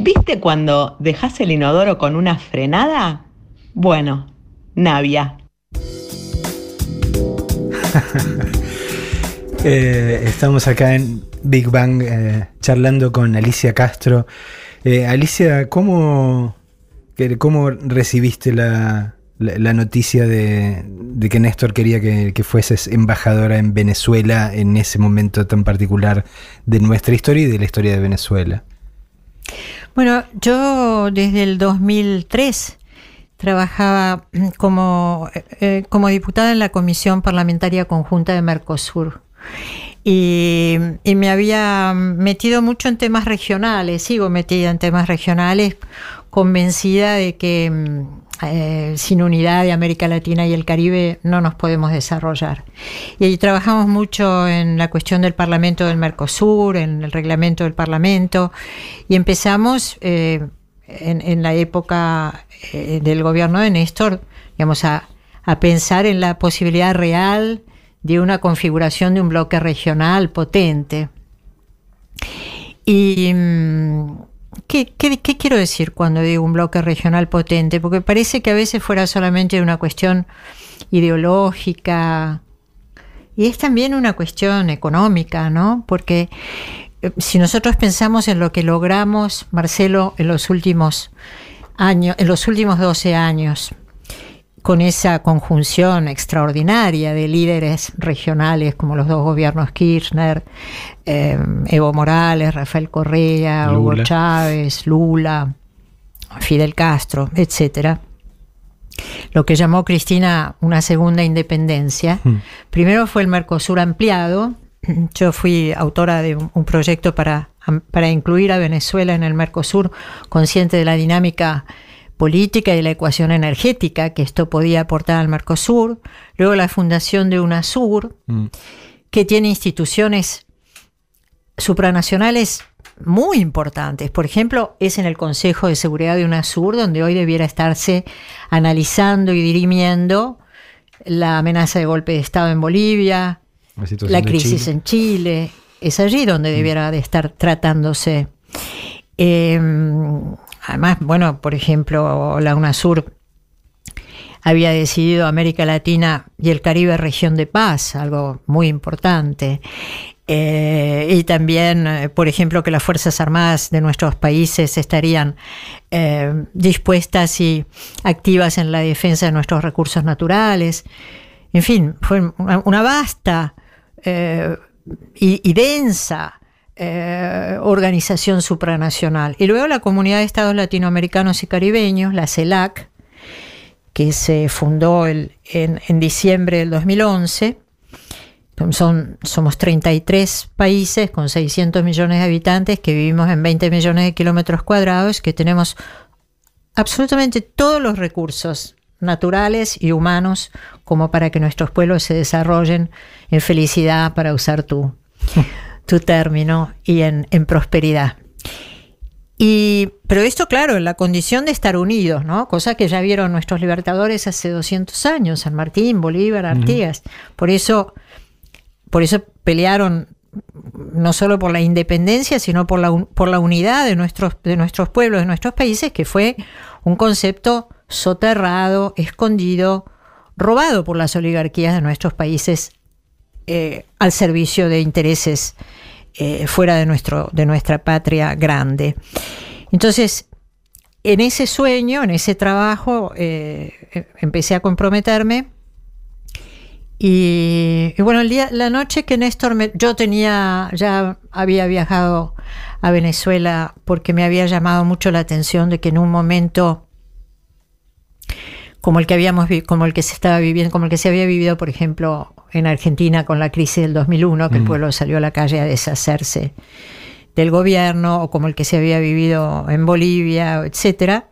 ¿Viste cuando dejas el inodoro con una frenada? Bueno, Navia. Eh, estamos acá en Big Bang eh, charlando con Alicia Castro. Eh, Alicia, ¿cómo, cómo recibiste la, la- noticia de, que Néstor quería que, que fueses embajadora en Venezuela en ese momento tan particular de nuestra historia y de la historia de Venezuela? Bueno, yo desde el 2003 trabajaba como, eh, como diputada en la Comisión Parlamentaria Conjunta de Mercosur. Y, y me había metido mucho en temas regionales, sigo metida en temas regionales, convencida de que mm, eh, sin unidad de América Latina y el Caribe no nos podemos desarrollar. Y ahí trabajamos mucho en la cuestión del Parlamento del Mercosur, en el reglamento del Parlamento, y empezamos eh, en, en la época eh, del gobierno de Néstor, digamos, a, a pensar en la posibilidad real de una configuración de un bloque regional potente. Y mm, ¿qué, qué, qué quiero decir cuando digo un bloque regional potente? Porque parece que a veces fuera solamente una cuestión ideológica y es también una cuestión económica, ¿no? Porque eh, si nosotros pensamos en lo que logramos, Marcelo, en los últimos años, en los últimos 12 años, con esa conjunción extraordinaria de líderes regionales como los dos gobiernos Kirchner, eh, Evo Morales, Rafael Correa, Hugo. Chávez, Lula, Fidel Castro, etcétera. Lo que llamó Cristina una segunda independencia. Primero fue el Mercosur ampliado. Yo fui autora de un, un proyecto para, para incluir a Venezuela en el Mercosur, consciente de la dinámica política y la ecuación energética que esto podía aportar al Mercosur. Luego la fundación de UNASUR, Mm. que tiene instituciones supranacionales muy importantes. Por ejemplo, es en el Consejo de Seguridad de UNASUR donde hoy debiera estarse analizando y dirimiendo la amenaza de golpe de Estado en Bolivia, La, la crisis Chile. en Chile. Es allí donde debiera de estar tratándose. Eh, además, bueno, por ejemplo, la UNASUR había decidido América Latina y el Caribe región de paz, algo muy importante. Eh, y también, eh, por ejemplo, que las Fuerzas Armadas de nuestros países estarían eh, dispuestas y activas en la defensa de nuestros recursos naturales. En fin, fue una, vasta y densa eh, organización supranacional. Y luego la Comunidad de Estados Latinoamericanos y Caribeños, la CELAC, que se fundó el- en, diciembre del 2011. Son, somos 33 países con 600 millones de habitantes que vivimos en 20 millones de kilómetros cuadrados, que tenemos absolutamente todos los recursos naturales y humanos como para que nuestros pueblos se desarrollen en felicidad, para usar tu, tu término, y en, en prosperidad. Y, pero esto, claro, en la condición de estar unidos, ¿no? Cosa que ya vieron nuestros libertadores hace 200 años, San Martín, Bolívar, Artigas. Por eso, por eso pelearon no solo por la independencia, sino por la, por la unidad de nuestros, de nuestros pueblos, de nuestros países, que fue un concepto soterrado, escondido, robado por las oligarquías de nuestros países eh, al servicio de intereses eh, fuera de, nuestro, de nuestra patria grande. Entonces, en ese sueño, en ese trabajo, eh, eh, empecé a comprometerme. Y, bueno, el día, la noche que Néstor, me- yo tenía, ya había viajado a Venezuela porque me había llamado mucho la atención de que en un momento como el que habíamos como el que se estaba viviendo, como el que se había vivido, por ejemplo, en Argentina con la crisis del 2001, que el pueblo salió a la calle a deshacerse del gobierno, o como el que se había vivido en Bolivia, etcétera.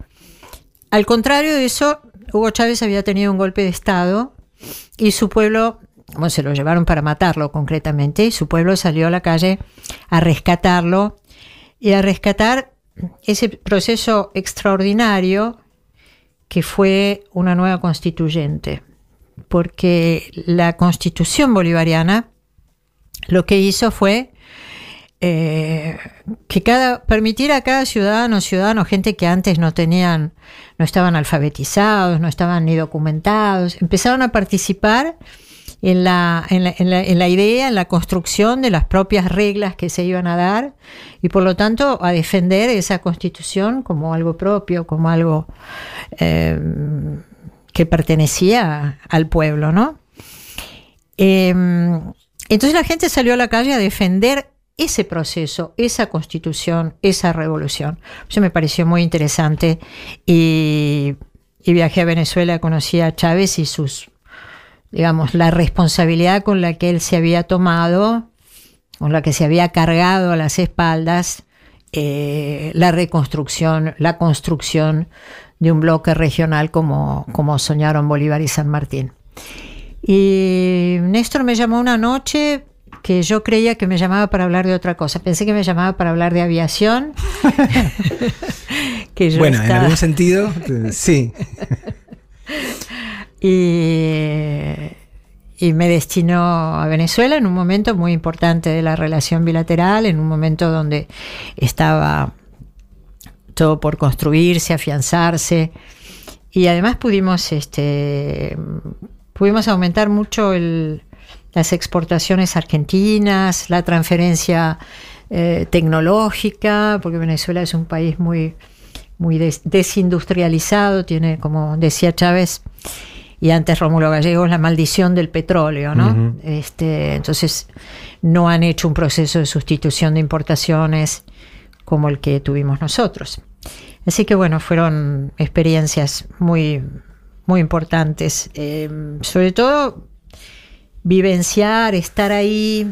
Al contrario de eso, Hugo Chávez había tenido un golpe de estado y su pueblo como se lo llevaron para matarlo concretamente, y su pueblo salió a la calle a rescatarlo y a rescatar ese proceso extraordinario que fue una nueva constituyente, porque la constitución bolivariana lo que hizo fue eh, que cada permitir a cada ciudadano, ciudadano, gente que antes no tenían, no estaban alfabetizados, no estaban ni documentados, empezaron a participar en la, en la, en la- en la idea, en la construcción de las propias reglas que se iban a dar y por lo tanto a defender esa constitución como algo propio, como algo eh, que pertenecía al pueblo, ¿no? Eh, entonces la gente salió a la calle a defender ese proceso, esa constitución, esa revolución. Eso me pareció muy interesante y, y viajé a Venezuela, conocí a Chávez y sus, digamos, la responsabilidad con la que él se había tomado, con la que se había cargado a las espaldas, eh, la reconstrucción, la construcción de un bloque regional como, como soñaron Bolívar y San Martín. Y Néstor me llamó una noche que yo creía que me llamaba para hablar de otra cosa. Pensé que me llamaba para hablar de aviación. que yo Bueno, en algún sentido, sí. y, y me destinó a Venezuela en un momento muy importante de la relación bilateral, en un momento donde estaba todo por construirse, afianzarse. Y además pudimos, este, pudimos aumentar mucho el- las exportaciones argentinas, la transferencia eh, tecnológica, porque Venezuela es un país muy, muy des- desindustrializado, tiene, como decía Chávez, y antes Rómulo Gallegos, la maldición del petróleo, ¿no? Este, entonces, no han hecho un proceso de sustitución de importaciones como el que tuvimos nosotros. Así que bueno, fueron experiencias muy, muy importantes. Eh, sobre todo vivenciar, estar ahí.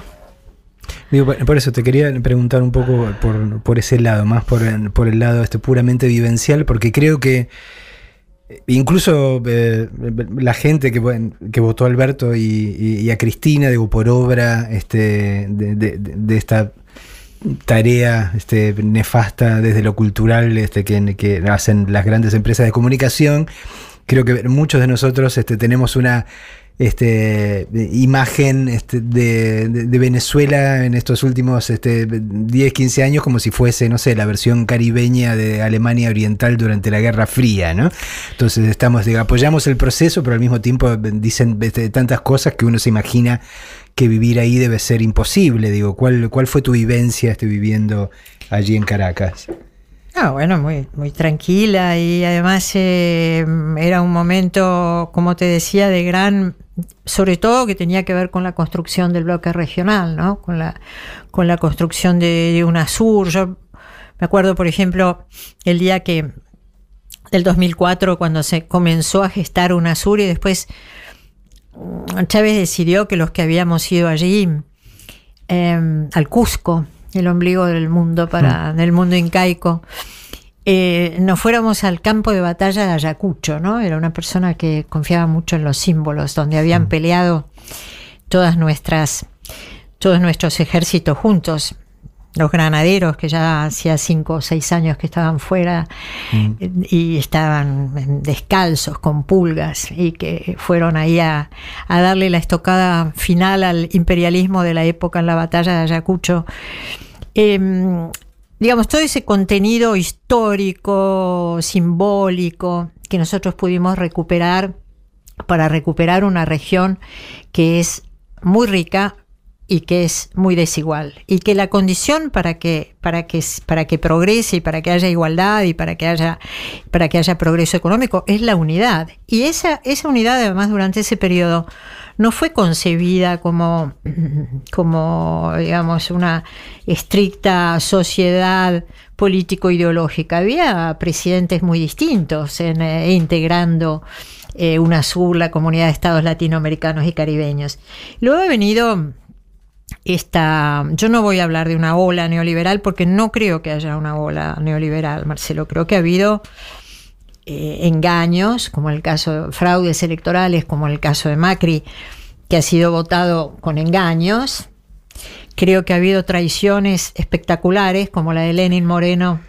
Digo, por- eso te quería preguntar un poco por, por ese lado, más por, por el lado este puramente vivencial, porque creo que eh, incluso eh, la gente que, que votó a Alberto y a Cristina, digo, por obra este, de, de- de esta tarea este, nefasta desde lo cultural este, que, hacen las grandes empresas de comunicación, creo que muchos de nosotros este, tenemos una este, imagen este, de, de- de Venezuela en estos últimos este, 10, 15 años como si fuese, no sé, la versión caribeña de Alemania Oriental durante la Guerra Fría, ¿no? Entonces estamos, digo, apoyamos el proceso, pero al mismo tiempo dicen este, tantas cosas que uno se imagina que vivir ahí debe ser imposible. Digo, ¿cuál, cuál fue tu vivencia este, viviendo allí en Caracas? Ah, bueno, muy, muy tranquila y además eh, era un momento, como te decía, de gran, sobre todo que tenía que ver con la construcción del bloque regional, ¿no? Con la, con la construcción de, de UNASUR. Yo me acuerdo, por ejemplo, el día que del 2004 cuando se comenzó a gestar UNASUR y después mm, Chávez decidió que los que habíamos ido allí eh, al Cusco, el ombligo del mundo para del mundo incaico, eh, nos fuéramos al campo de batalla de Ayacucho, ¿no? Era una persona que confiaba mucho en los símbolos, donde habían peleado todas nuestras, todos nuestros ejércitos juntos. Los granaderos, que ya hacía cinco o seis años que estaban fuera eh, y estaban descalzos con pulgas y que fueron ahí a, a darle la estocada final al imperialismo de la época en la batalla de Ayacucho. Em, digamos, todo ese contenido histórico, simbólico, que nosotros pudimos recuperar para recuperar una región que es muy rica y que es muy desigual. Y que la condición para que para que para que progrese y para que haya igualdad y para que haya para que haya progreso económico es la unidad. Y esa esa unidad además durante ese periodo no fue concebida como como digamos una estricta sociedad político ideológica había presidentes muy distintos en, eh, integrando eh, UNASUR, la comunidad de estados latinoamericanos y caribeños. Luego ha venido esta, yo no voy a hablar de una ola neoliberal porque no creo que haya una ola neoliberal, Marcelo. Creo que ha habido eh, engaños, como el caso de fraudes electorales, como el caso de Macri, que ha sido votado con engaños. Creo que ha habido traiciones espectaculares, como la de Lenin Moreno,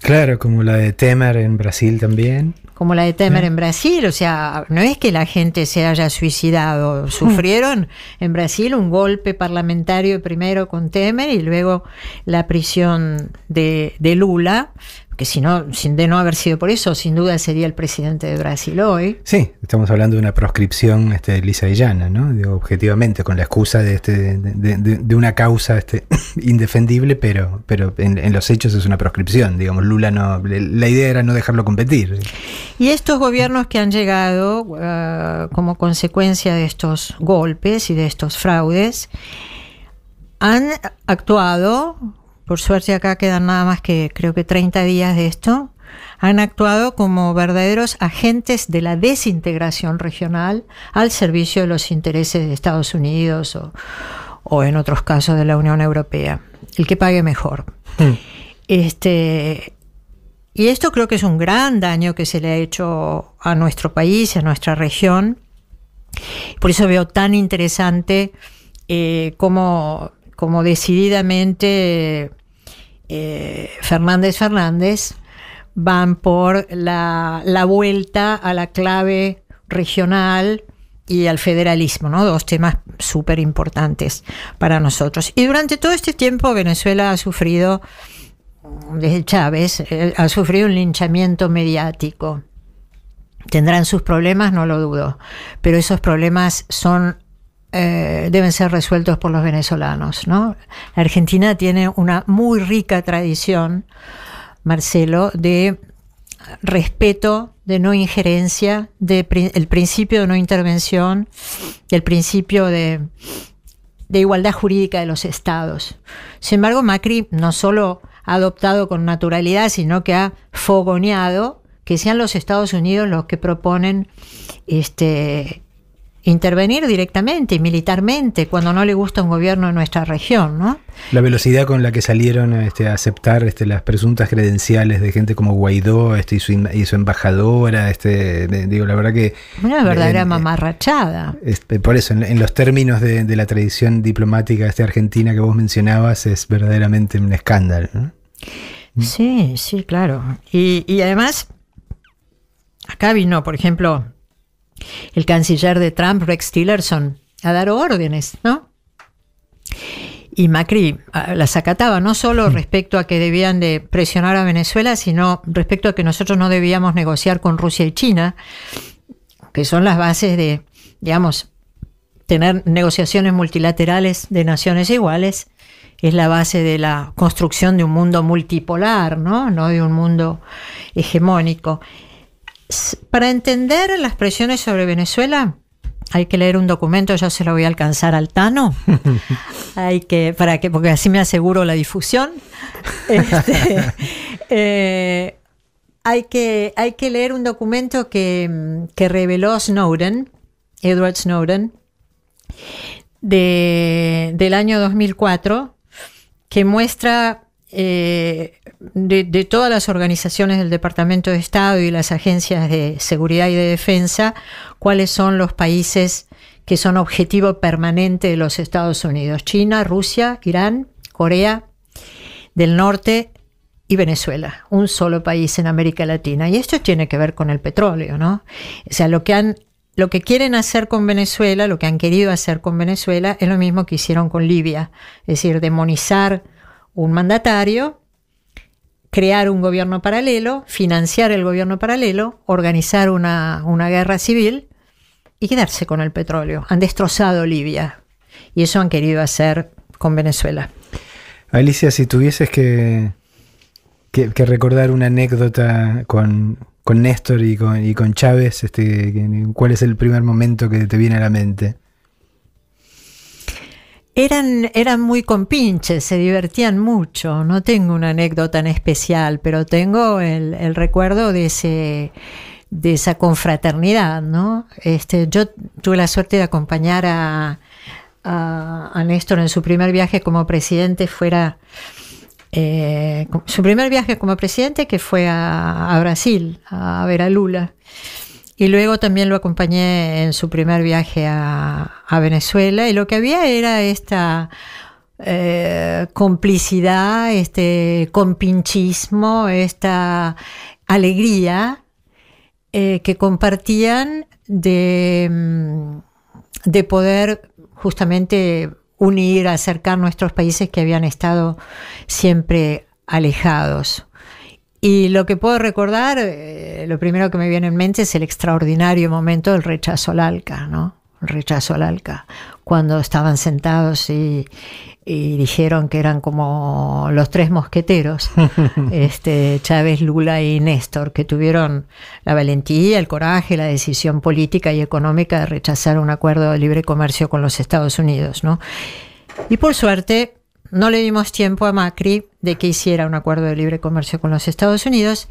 Claro, como la de Temer en Brasil también. como la de Temer en Brasil. O sea, no es que la gente se haya suicidado. Sufrieron en Brasil un golpe parlamentario primero con Temer y luego la prisión de, de Lula, que si no, sin de no haber sido por eso, sin duda sería el presidente de Brasil hoy. Sí, estamos hablando de una proscripción este, lisa y llana, ¿no? Digo, objetivamente, con la excusa de, este, de, de- de- de una causa este, indefendible, pero, pero en, en los hechos es una proscripción. Digamos, Lula no. La idea era no dejarlo competir. Y estos gobiernos que han llegado eh, como consecuencia de estos golpes y de estos fraudes han actuado, por suerte acá quedan nada más que creo que 30 días de esto, han actuado como verdaderos agentes de la desintegración regional al servicio de los intereses de Estados Unidos o, o en otros casos de la Unión Europea. El que pague mejor. Este, y esto creo que es un gran daño que se le ha hecho a nuestro país, a nuestra región. Por eso veo tan interesante eh, cómo, cómo decididamente eh, Fernández Fernández van por la, la vuelta a la clave regional y al federalismo, ¿no? Dos temas súper importantes para nosotros. Y durante todo este tiempo Venezuela ha sufrido desde Chávez, eh, ha sufrido un linchamiento mediático. Tendrán sus problemas, no lo dudo, pero esos problemas son eh, deben ser resueltos por los venezolanos. ¿no? La Argentina tiene una muy rica tradición, Marcelo, de respeto, de no injerencia, de pri- el principio de no intervención, del principio de, de igualdad jurídica de los estados. Sin embargo, Macri no solo ha adoptado con naturalidad, sino que ha fogoneado que sean los Estados Unidos los que proponen este, intervenir directamente y militarmente cuando no le gusta un gobierno en nuestra región, ¿no? La velocidad con la que salieron este, a aceptar este, las presuntas credenciales de gente como Guaidó este, y, su, y su embajadora, este, de- digo, la verdad que... Una verdadera en- mamarrachada. este, por eso, en, en los términos de, de la tradición diplomática este, argentina que vos mencionabas, es verdaderamente un escándalo. ¿no? Sí, sí, claro. Y, y además, acá vino, por ejemplo, el canciller de Trump, Rex Tillerson, a dar órdenes, ¿no? Y Macri ah, las acataba no solo respecto a que debían de presionar a Venezuela, sino respecto a que nosotros no debíamos negociar con Rusia y China, que son las bases de, digamos, tener negociaciones multilaterales de naciones iguales es la base de la construcción de un mundo multipolar, ¿no? No de un mundo hegemónico. Para entender las presiones sobre Venezuela, hay que leer un documento, yo se lo voy a alcanzar al Tano. hay que, para que, porque así me aseguro la difusión. Este, eh, hay, que, hay que leer un documento que, que reveló Snowden, Edward Snowden, de, del año 2004, que muestra eh, de, todas las organizaciones del Departamento de Estado y las agencias de seguridad y de defensa, cuáles son los países que son objetivo permanente de los Estados Unidos. China, Rusia, Irán, Corea del Norte y Venezuela, un solo país en América Latina. Y esto tiene que ver con el petróleo, ¿no? O sea, lo que han lo que quieren hacer con Venezuela, lo que han querido hacer con Venezuela, es lo mismo que hicieron con Libia, es decir, demonizar un mandatario, crear un gobierno paralelo, financiar el gobierno paralelo, organizar una, una guerra civil y quedarse con el petróleo. Han destrozado Libia y eso han querido hacer con Venezuela. Alicia, si tuvieses que, que, recordar una anécdota con, con Néstor y con, y con Chávez, este, ¿cuál es el primer momento que te viene a la mente? Eran, eran muy compinches, se divertían mucho. No tengo una anécdota en especial, pero tengo el, el recuerdo de ese de esa confraternidad, ¿no? Este, yo tuve la suerte de acompañar a, a, a Néstor en su primer viaje como presidente, fuera eh, su primer viaje como presidente que fue a, a Brasil, a ver a Lula. Y luego también lo acompañé en su primer viaje a, Venezuela y lo que había era esta eh, complicidad, este compinchismo, esta alegría eh, que compartían de, mm, de poder justamente unir, acercar nuestros países que habían estado siempre alejados. Y lo que puedo recordar, eh, lo primero que me viene en mente es el extraordinario momento del rechazo al ALCA, ¿no? El rechazo al ALCA, cuando estaban sentados y, y dijeron que eran como los tres mosqueteros, este, Chávez, Lula y Néstor, que tuvieron la valentía, el coraje, la decisión política y económica de rechazar un acuerdo de libre comercio con los Estados Unidos, ¿no? Y por suerte, no le dimos tiempo a Macri de que hiciera un acuerdo de libre comercio con los Estados Unidos.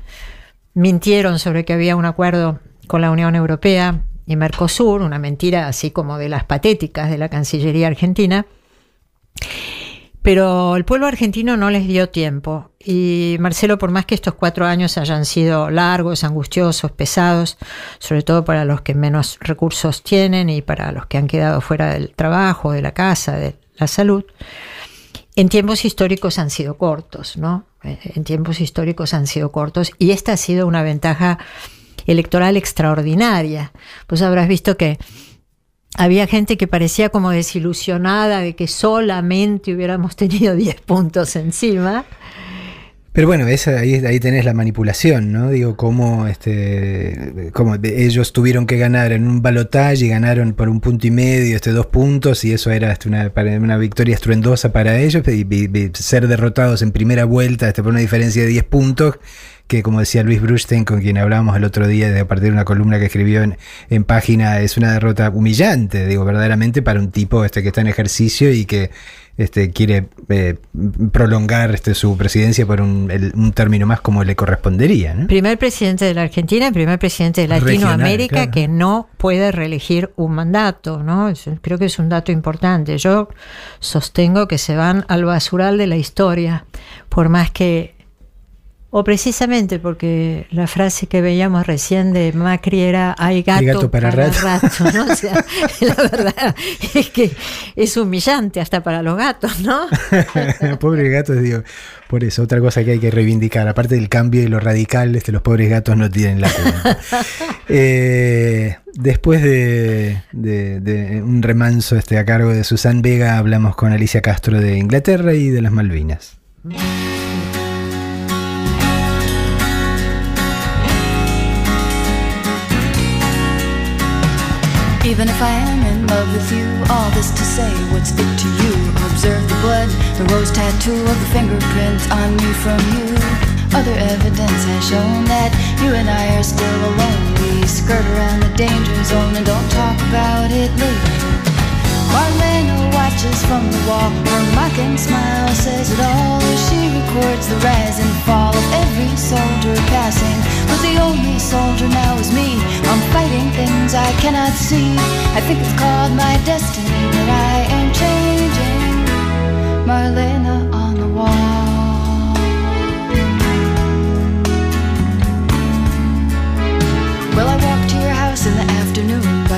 Mintieron sobre que había un acuerdo con la Unión Europea y Mercosur, una mentira así como de las patéticas de la Cancillería argentina. Pero el pueblo argentino no les dio tiempo. Y Marcelo, por más que estos cuatro años hayan sido largos, angustiosos, pesados, sobre todo para los que menos recursos tienen y para los que han quedado fuera del trabajo, de la casa, de la salud, en tiempos históricos han sido cortos, ¿no? Eh, En tiempos históricos han sido cortos y esta ha sido una ventaja electoral extraordinaria. Pues habrás visto que había gente que parecía como desilusionada de que solamente hubiéramos tenido 10 puntos encima. Pero bueno, esa, ahí, ahí tenés la manipulación, ¿no? Digo, cómo, este, cómo ellos tuvieron que ganar en un balotaje y ganaron por un punto y medio, este, dos puntos, y eso era este, una, una victoria estruendosa para ellos, y, y- y ser derrotados en primera vuelta este, por una diferencia de 10 puntos, que como decía Luis Brustein, con quien hablábamos el otro día, de a partir de una columna que escribió en, en página, es una derrota humillante, digo, verdaderamente para un tipo este, que está en ejercicio y que este, quiere eh, prolongar este, su presidencia por un, el- un término más como le correspondería. ¿no? Primer presidente de la Argentina primer presidente de Regional, Latinoamérica claro. que no puede reelegir un mandato, ¿no? Creo que es un dato importante. Yo sostengo que se van al basural de la historia, por más que o precisamente porque la frase que veíamos recién de Macri era hay gato, gato para para, rato". rato", ¿no? O sea, la verdad es que es humillante hasta para los gatos, ¿no? pobres gatos, digo, por eso, otra cosa que hay que reivindicar, aparte del cambio y lo radical, este, los pobres gatos no tienen la culpa. Eh, después de, de- de un remanso este, a cargo de Susan Vega, hablamos con Alicia Castro de Inglaterra y de las Malvinas. If I am in love with you, all this to say, what's it to you? Observe the blood, the rose tattoo of the fingerprint on me from you. Other evidence has shown that you and I are still alone. We skirt around the danger zone and don't talk about it later. Marlena watches from the wall. Her mocking smile says it all as she records the rise and fall of every soldier passing. But the only soldier now is me. I'm fighting things I cannot see. I think it's called my destiny that I am changing. Marlena on the wall. Well, I walked to your house in the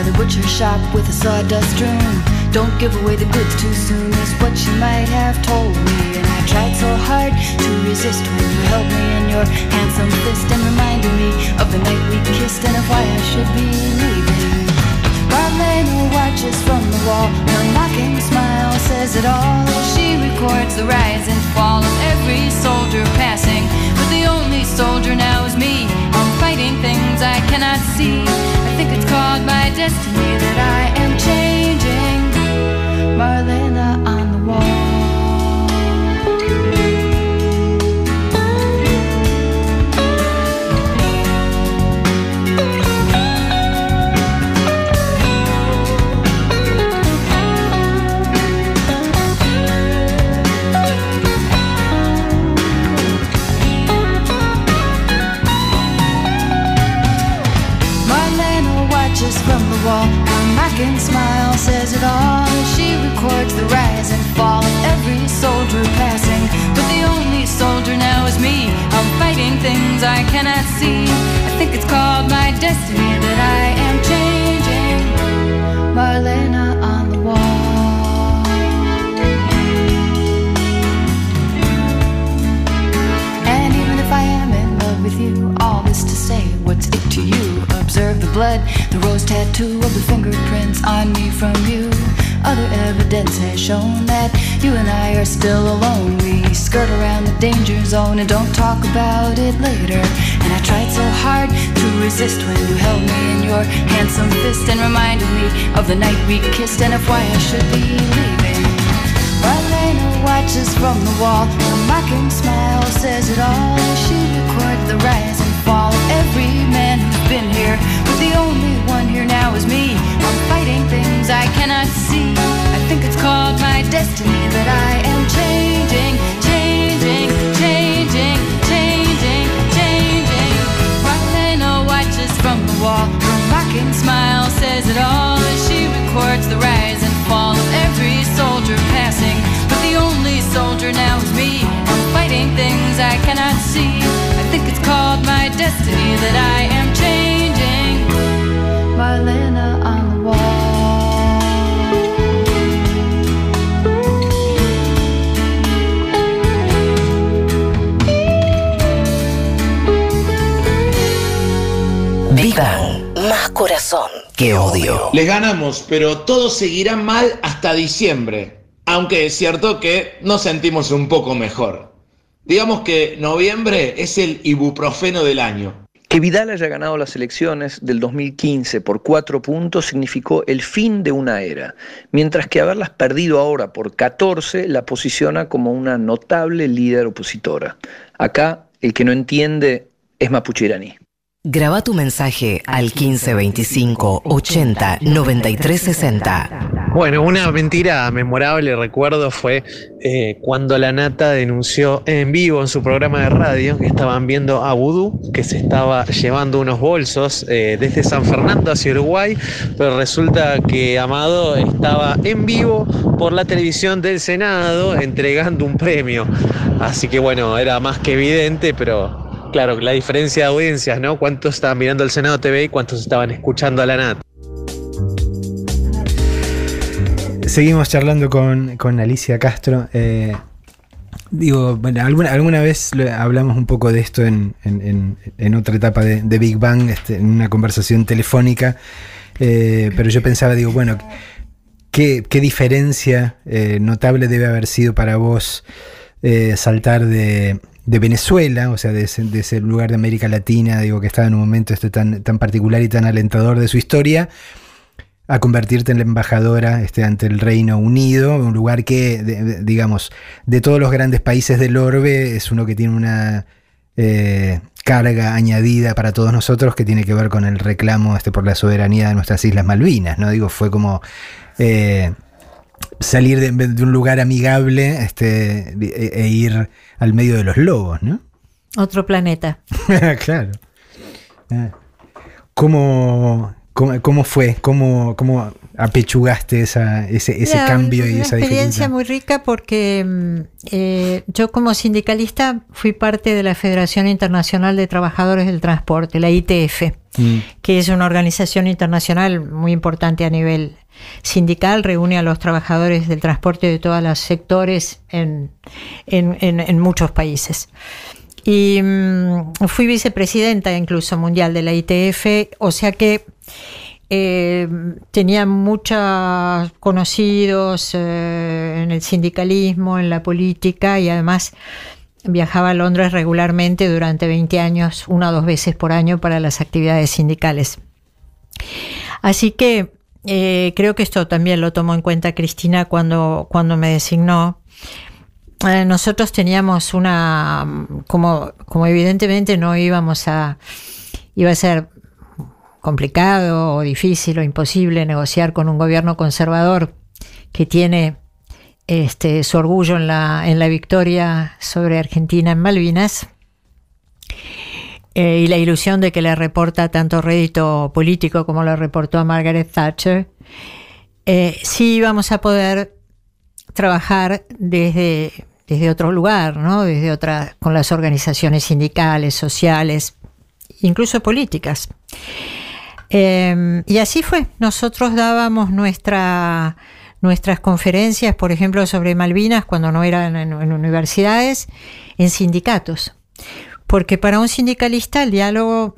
the butcher shop with a sawdust room. Don't give away the goods too soon, is what you might have told me. And I tried so hard to resist when you held me in your handsome fist and reminded me of the night we kissed and of why I should be leaving. Marlena watches from the wall. Her mocking smile says it all she records the rise and fall of every soldier passing. But the only soldier now is me. I'm fighting things I cannot see. I think it's called my destiny that I am changing. Marlena shown that you and I are still alone. We skirt around the danger zone and don't talk about it later. And I tried so hard to resist when you held me in your handsome fist and reminded me of the night we kissed and of why I should be leaving. Marlena watches from the wall. Her mocking smile says it all. She records the rise and fall of every man who's been here. But the only one here now is me. I'm fighting things I cannot see. I think it's called my destiny that I am changing, changing, changing, changing, changing. Marlena watches from the wall. Her mocking smile says it all as she records the rise and fall of every soldier passing. But the only soldier now is me. I'm fighting things I cannot see. I think it's called my destiny that I am changing. Marlena on the wall. Que odio. Les ganamos, pero todo seguirá mal hasta diciembre. Aunque es cierto que nos sentimos un poco mejor. Digamos que noviembre es el ibuprofeno del año. Que Vidal haya ganado las elecciones del 2015 por cuatro puntos significó el fin de una era, mientras que haberlas perdido ahora por 14 la posiciona como una notable líder opositora. Acá, el que no entiende es mapuchiraní. Graba tu mensaje al 15 25 80 93 60. Bueno, una mentira memorable, recuerdo, fue eh, cuando la Nata denunció en vivo en su programa de radio que estaban viendo a Vudú, que se estaba llevando unos bolsos eh, desde San Fernando hacia Uruguay, pero resulta que Amado estaba en vivo por la televisión del Senado entregando un premio. Así que bueno, era más que evidente, pero claro, la diferencia de audiencias, ¿no? ¿Cuántos estaban mirando el Senado TV y cuántos estaban escuchando a la Nata? Seguimos charlando con, con Alicia Castro. Eh, digo, bueno, alguna, alguna vez hablamos un poco de esto en, en- en- en otra etapa de, Big Bang, este, en una conversación telefónica, eh, pero yo pensaba, digo, bueno, ¿qué, qué diferencia eh, notable debe haber sido para vos saltar de, de Venezuela, o sea, de ese, lugar de América Latina, digo, que estaba en un momento este tan, tan particular y tan alentador de su historia, a convertirte en la embajadora este, ante el Reino Unido, un lugar que, digamos, de todos los grandes países del orbe, es uno que tiene una eh, carga añadida para todos nosotros que tiene que ver con el reclamo este, por la soberanía de nuestras Islas Malvinas, ¿no? Digo, fue como eh, salir de, de un lugar amigable este, e, e ir al medio de los lobos, ¿no? Otro planeta. claro. Ah. ¿Cómo, cómo, cómo fue? ¿Cómo, cómo apechugaste esa, ese, ese cambio y una esa experiencia dificultad? muy rica porque mm, eh, yo como sindicalista fui parte de la Federación Internacional de Trabajadores del Transporte, la ITF, Mm. que es una organización internacional muy importante a nivel sindical, reúne a los trabajadores del transporte de todos los sectores en, en- en- en muchos países. Y mm, fui vicepresidenta incluso mundial de la ITF, o sea que eh, tenía muchos conocidos eh, en el sindicalismo, en la política y además viajaba a Londres regularmente durante 20 años, una o dos veces por año para las actividades sindicales. Así que eh, creo que esto también lo tomó en cuenta Cristina cuando, cuando me designó. Nosotros teníamos una, como, como evidentemente no íbamos a, iba a ser complicado o difícil o imposible negociar con un gobierno conservador que tiene este, su orgullo en la, en la victoria sobre Argentina en Malvinas eh, y la ilusión de que le reporta tanto rédito político como lo reportó a Margaret Thatcher, eh, sí íbamos a poder trabajar desde, desde otro lugar, ¿no? desde otra, con las organizaciones sindicales, sociales, incluso políticas. Eh, y así fue. Nosotros dábamos nuestra, nuestras conferencias, por ejemplo, sobre Malvinas, cuando no eran en, en universidades, en sindicatos. Porque para un sindicalista el diálogo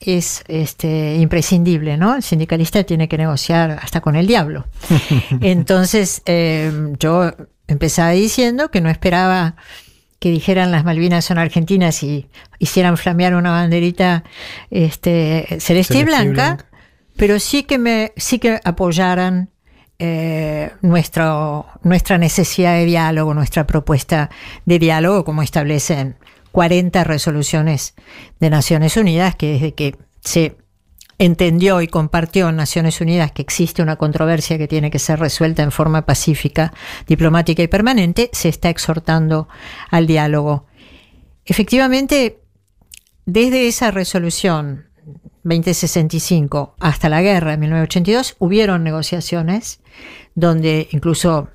es este, imprescindible, ¿no? El sindicalista tiene que negociar hasta con el diablo. Entonces, eh, yo empezaba diciendo que no esperaba que dijeran las Malvinas son argentinas y hicieran flamear una banderita este, celeste, y y blanca, blanca. pero sí que me sí que apoyaran eh, nuestro, nuestra necesidad de diálogo, nuestra propuesta de diálogo, como establecen 40 resoluciones de Naciones Unidas, que desde que se entendió y compartió en Naciones Unidas que existe una controversia que tiene que ser resuelta en forma pacífica, diplomática y permanente, se está exhortando al diálogo. Efectivamente, desde esa resolución 2065 hasta la guerra de 1982, hubieron negociaciones donde incluso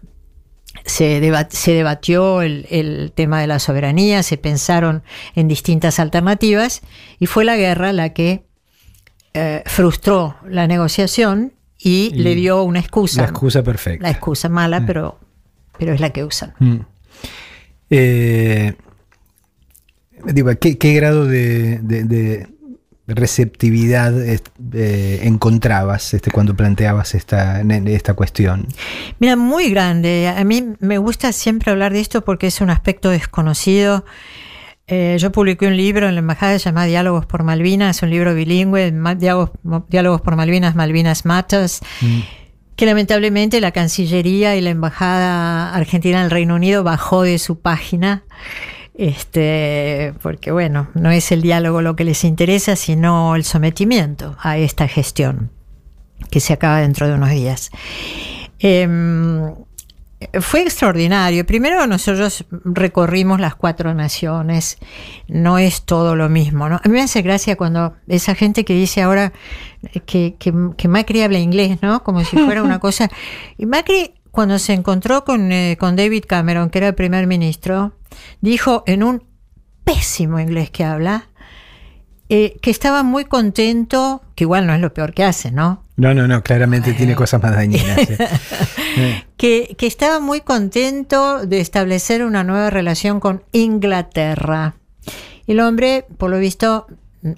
se, deba- se debatió el tema de la soberanía, se pensaron en distintas alternativas y fue la guerra la que eh, frustró la negociación y, Y le dio una excusa. La excusa perfecta. La excusa mala, pero, pero es la que usan. Mm. Eh, digo, ¿qué, qué grado de, de- de receptividad eh, encontrabas este, cuando planteabas esta, esta cuestión? Mira, muy grande. A mí me gusta siempre hablar de esto porque es un aspecto desconocido. Eh, yo publiqué un libro en la embajada llamado Diálogos por Malvinas, un libro bilingüe, Diálogos, Diálogos por Malvinas, Malvinas Matters, que lamentablemente la Cancillería y la Embajada Argentina del Reino Unido bajó de su página. Este, porque bueno, no es el diálogo lo que les interesa, sino el sometimiento a esta gestión que se acaba dentro de unos días. Em, fue extraordinario. Primero nosotros recorrimos las cuatro naciones. No es todo lo mismo. ¿no? A mí me hace gracia cuando esa gente que dice ahora que, que- que Macri habla inglés, ¿no? Como si fuera una cosa. Y Macri, cuando se encontró con, eh, con David Cameron, que era el primer ministro, dijo en un pésimo inglés que habla, eh, que estaba muy contento, que igual no es lo peor que hace, ¿no? No, no, no, claramente tiene cosas más dañinas. sí. Eh, que, que estaba muy contento de establecer una nueva relación con Inglaterra. Y el hombre, por lo visto,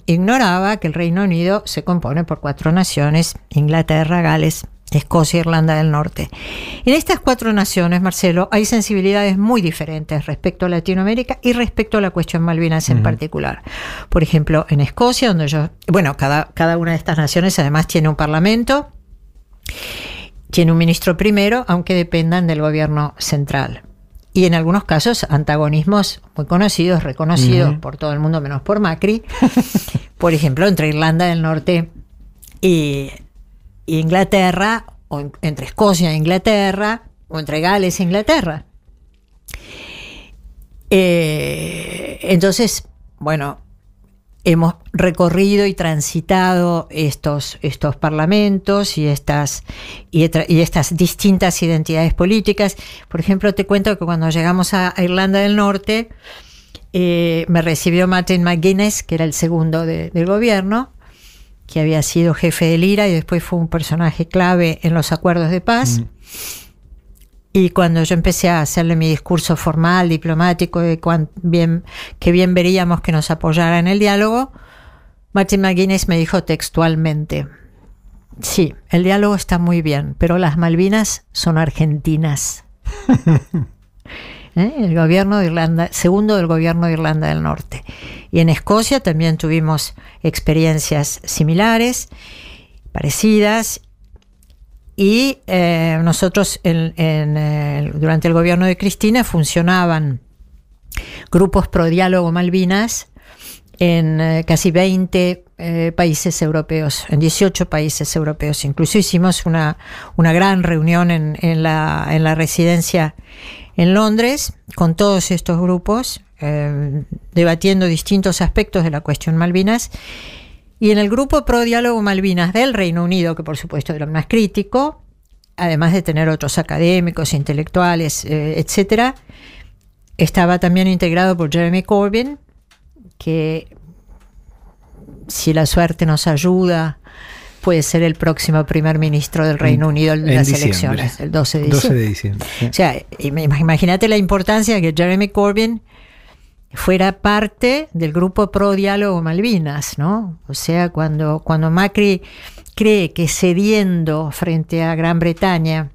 ignoraba que el Reino Unido se compone por cuatro naciones, Inglaterra, Gales, Escocia, Irlanda del Norte. En estas cuatro naciones, Marcelo, hay sensibilidades muy diferentes respecto a Latinoamérica y respecto a la cuestión Malvinas en particular. Por ejemplo, en Escocia, donde yo, bueno, cada, cada una de estas naciones además tiene un parlamento, tiene un ministro primero, aunque dependan del gobierno central. Y en algunos casos antagonismos muy conocidos, reconocidos por todo el mundo menos por Macri. por ejemplo, entre Irlanda del Norte y Inglaterra, o en- entre Escocia e Inglaterra, o entre Gales e Inglaterra. Eh, entonces, bueno, hemos recorrido y transitado estos, estos parlamentos y estas, y, estas distintas identidades políticas. Por ejemplo, te cuento que cuando llegamos a, Irlanda del Norte, eh, me recibió Martin McGuinness, que era el segundo de- del gobierno, que había sido jefe del IRA y después fue un personaje clave en los acuerdos de paz. Y cuando yo empecé a hacerle mi discurso formal, diplomático, de cuán bien, que bien veríamos que nos apoyara en el diálogo, Martin McGuinness me dijo textualmente, sí, el diálogo está muy bien, pero las Malvinas son argentinas. ¿Eh? El gobierno de Irlanda, segundo del gobierno de Irlanda del Norte. Y en Escocia también tuvimos experiencias similares, parecidas, y eh, nosotros eh, durante el gobierno de Cristina funcionaban grupos pro diálogo Malvinas en casi 20 eh, países europeos, en 18 países europeos. Incluso hicimos una, una gran reunión en la, en la residencia en Londres con todos estos grupos, eh, debatiendo distintos aspectos de la cuestión Malvinas. Y en el grupo Pro Diálogo Malvinas del Reino Unido, que por supuesto era más crítico, además de tener otros académicos, intelectuales, eh, etcétera, estaba también integrado por Jeremy Corbyn, que si la suerte nos ayuda, puede ser el próximo primer ministro del Reino Unido en, En las diciembre. elecciones, el 12 de 12 diciembre. de diciembre. sí. O sea, im- imagínate la importancia de que Jeremy Corbyn fuera parte del grupo pro diálogo Malvinas, ¿no? O sea, cuando, cuando Macri cree que cediendo frente a Gran Bretaña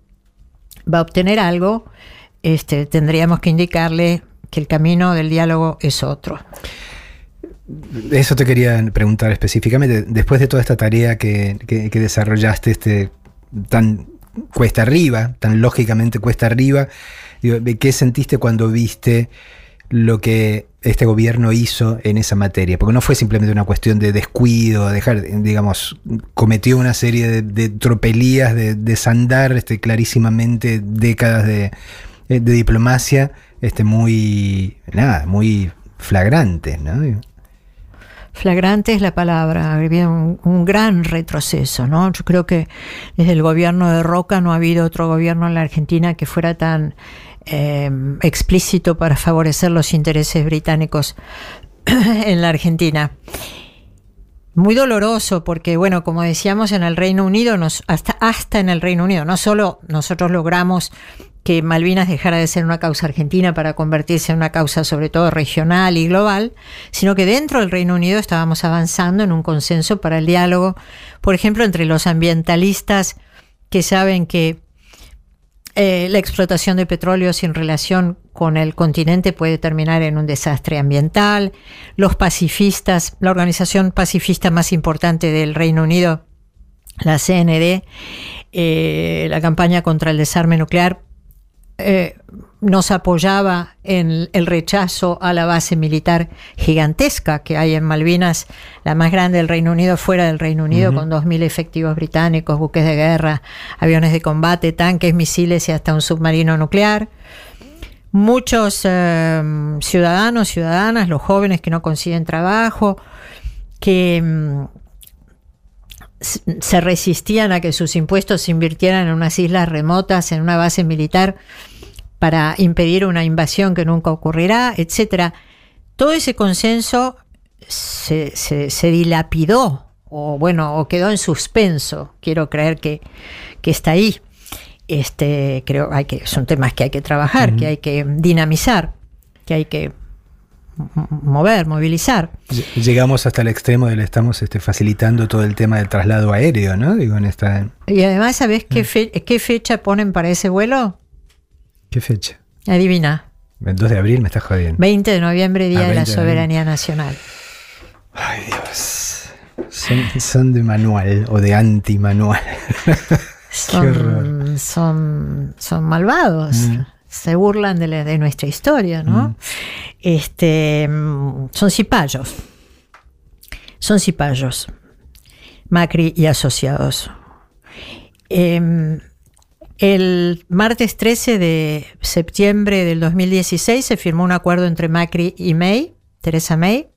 va a obtener algo, este, tendríamos que indicarle que el camino del diálogo es otro. Eso te quería preguntar específicamente. Después de toda esta tarea que, que- desarrollaste, este, tan cuesta arriba, tan lógicamente cuesta arriba, ¿qué sentiste cuando viste lo que este gobierno hizo en esa materia? Porque no fue simplemente una cuestión de descuido, dejar, digamos, cometió una serie de, tropelías, de desandar este, clarísimamente décadas de, de diplomacia, este, muy, nada, muy flagrantes, ¿no? Flagrante es la palabra, ha habido un, un gran retroceso, ¿no? Yo creo que desde el gobierno de Roca no ha habido otro gobierno en la Argentina que fuera tan eh, explícito para favorecer los intereses británicos en la Argentina. Muy doloroso porque, bueno, como decíamos, en el Reino Unido, nos, hasta, hasta en el Reino Unido, no solo nosotros logramos que Malvinas dejara de ser una causa argentina para convertirse en una causa sobre todo regional y global, sino que dentro del Reino Unido estábamos avanzando en un consenso para el diálogo, por ejemplo, entre los ambientalistas que saben que eh, la explotación de petróleo sin relación con el continente puede terminar en un desastre ambiental, los pacifistas, la organización pacifista más importante del Reino Unido, la CND, eh, la campaña contra el desarme nuclear, eh, nos apoyaba en el rechazo a la base militar gigantesca que hay en Malvinas, la más grande del Reino Unido, fuera del Reino Unido, Ujú. con 2.000 efectivos británicos, buques de guerra, aviones de combate, tanques, misiles y hasta un submarino nuclear. Muchos eh, ciudadanos, ciudadanas, los jóvenes que no consiguen trabajo, que mm, se resistían a que sus impuestos se invirtieran en unas islas remotas, en una base militar, para impedir una invasión que nunca ocurrirá, etcétera. Todo ese consenso se, se- se dilapidó, o bueno, o quedó en suspenso. Quiero creer que, que está ahí. Este, creo hay que, son temas que hay que trabajar, que hay que dinamizar, que hay que mover, movilizar. Ll- Llegamos hasta el extremo del estamos este, facilitando todo el tema del traslado aéreo, ¿no? Digo, en esta. Y además, ¿sabés qué, fe- qué fecha ponen para ese vuelo? ¿Qué fecha? Adivina. El 2 de abril me estás jodiendo. 20 de noviembre, Día Ah, de la 20 de abril. Soberanía Nacional. Ay, Dios. Son, son de manual o de anti-manual. Son, son malvados. Mm. Se burlan de, la- de nuestra historia, ¿no? Este, mm, son cipayos. Son cipayos. Macri y asociados. Em, el martes 13 de septiembre del 2016 se firmó un acuerdo entre Macri y May, Teresa May,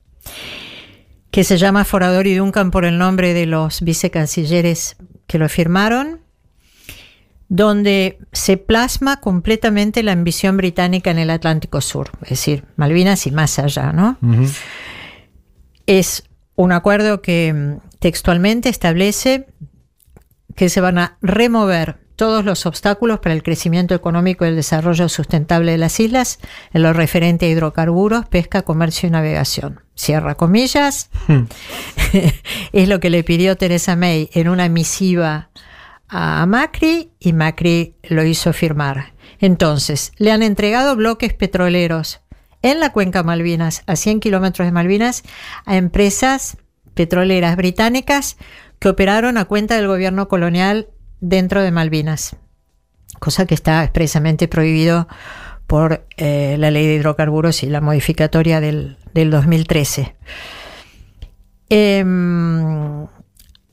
que se llama Forador y Duncan por el nombre de los vicecancilleres que lo firmaron, donde se plasma completamente la ambición británica en el Atlántico Sur, es decir, Malvinas y más allá, ¿no? Es un acuerdo que mm, textualmente establece que se van a remover todos los obstáculos para el crecimiento económico y el desarrollo sustentable de las islas en lo referente a hidrocarburos, pesca, comercio y navegación. Cierra comillas. es lo que le pidió Teresa May en una misiva a Macri y Macri lo hizo firmar. Entonces, le han entregado bloques petroleros en la cuenca Malvinas, a 100 kilómetros de Malvinas, a empresas petroleras británicas que operaron a cuenta del gobierno colonial dentro de Malvinas, cosa que está expresamente prohibido por eh, la ley de hidrocarburos y la modificatoria del, del 2013. Em,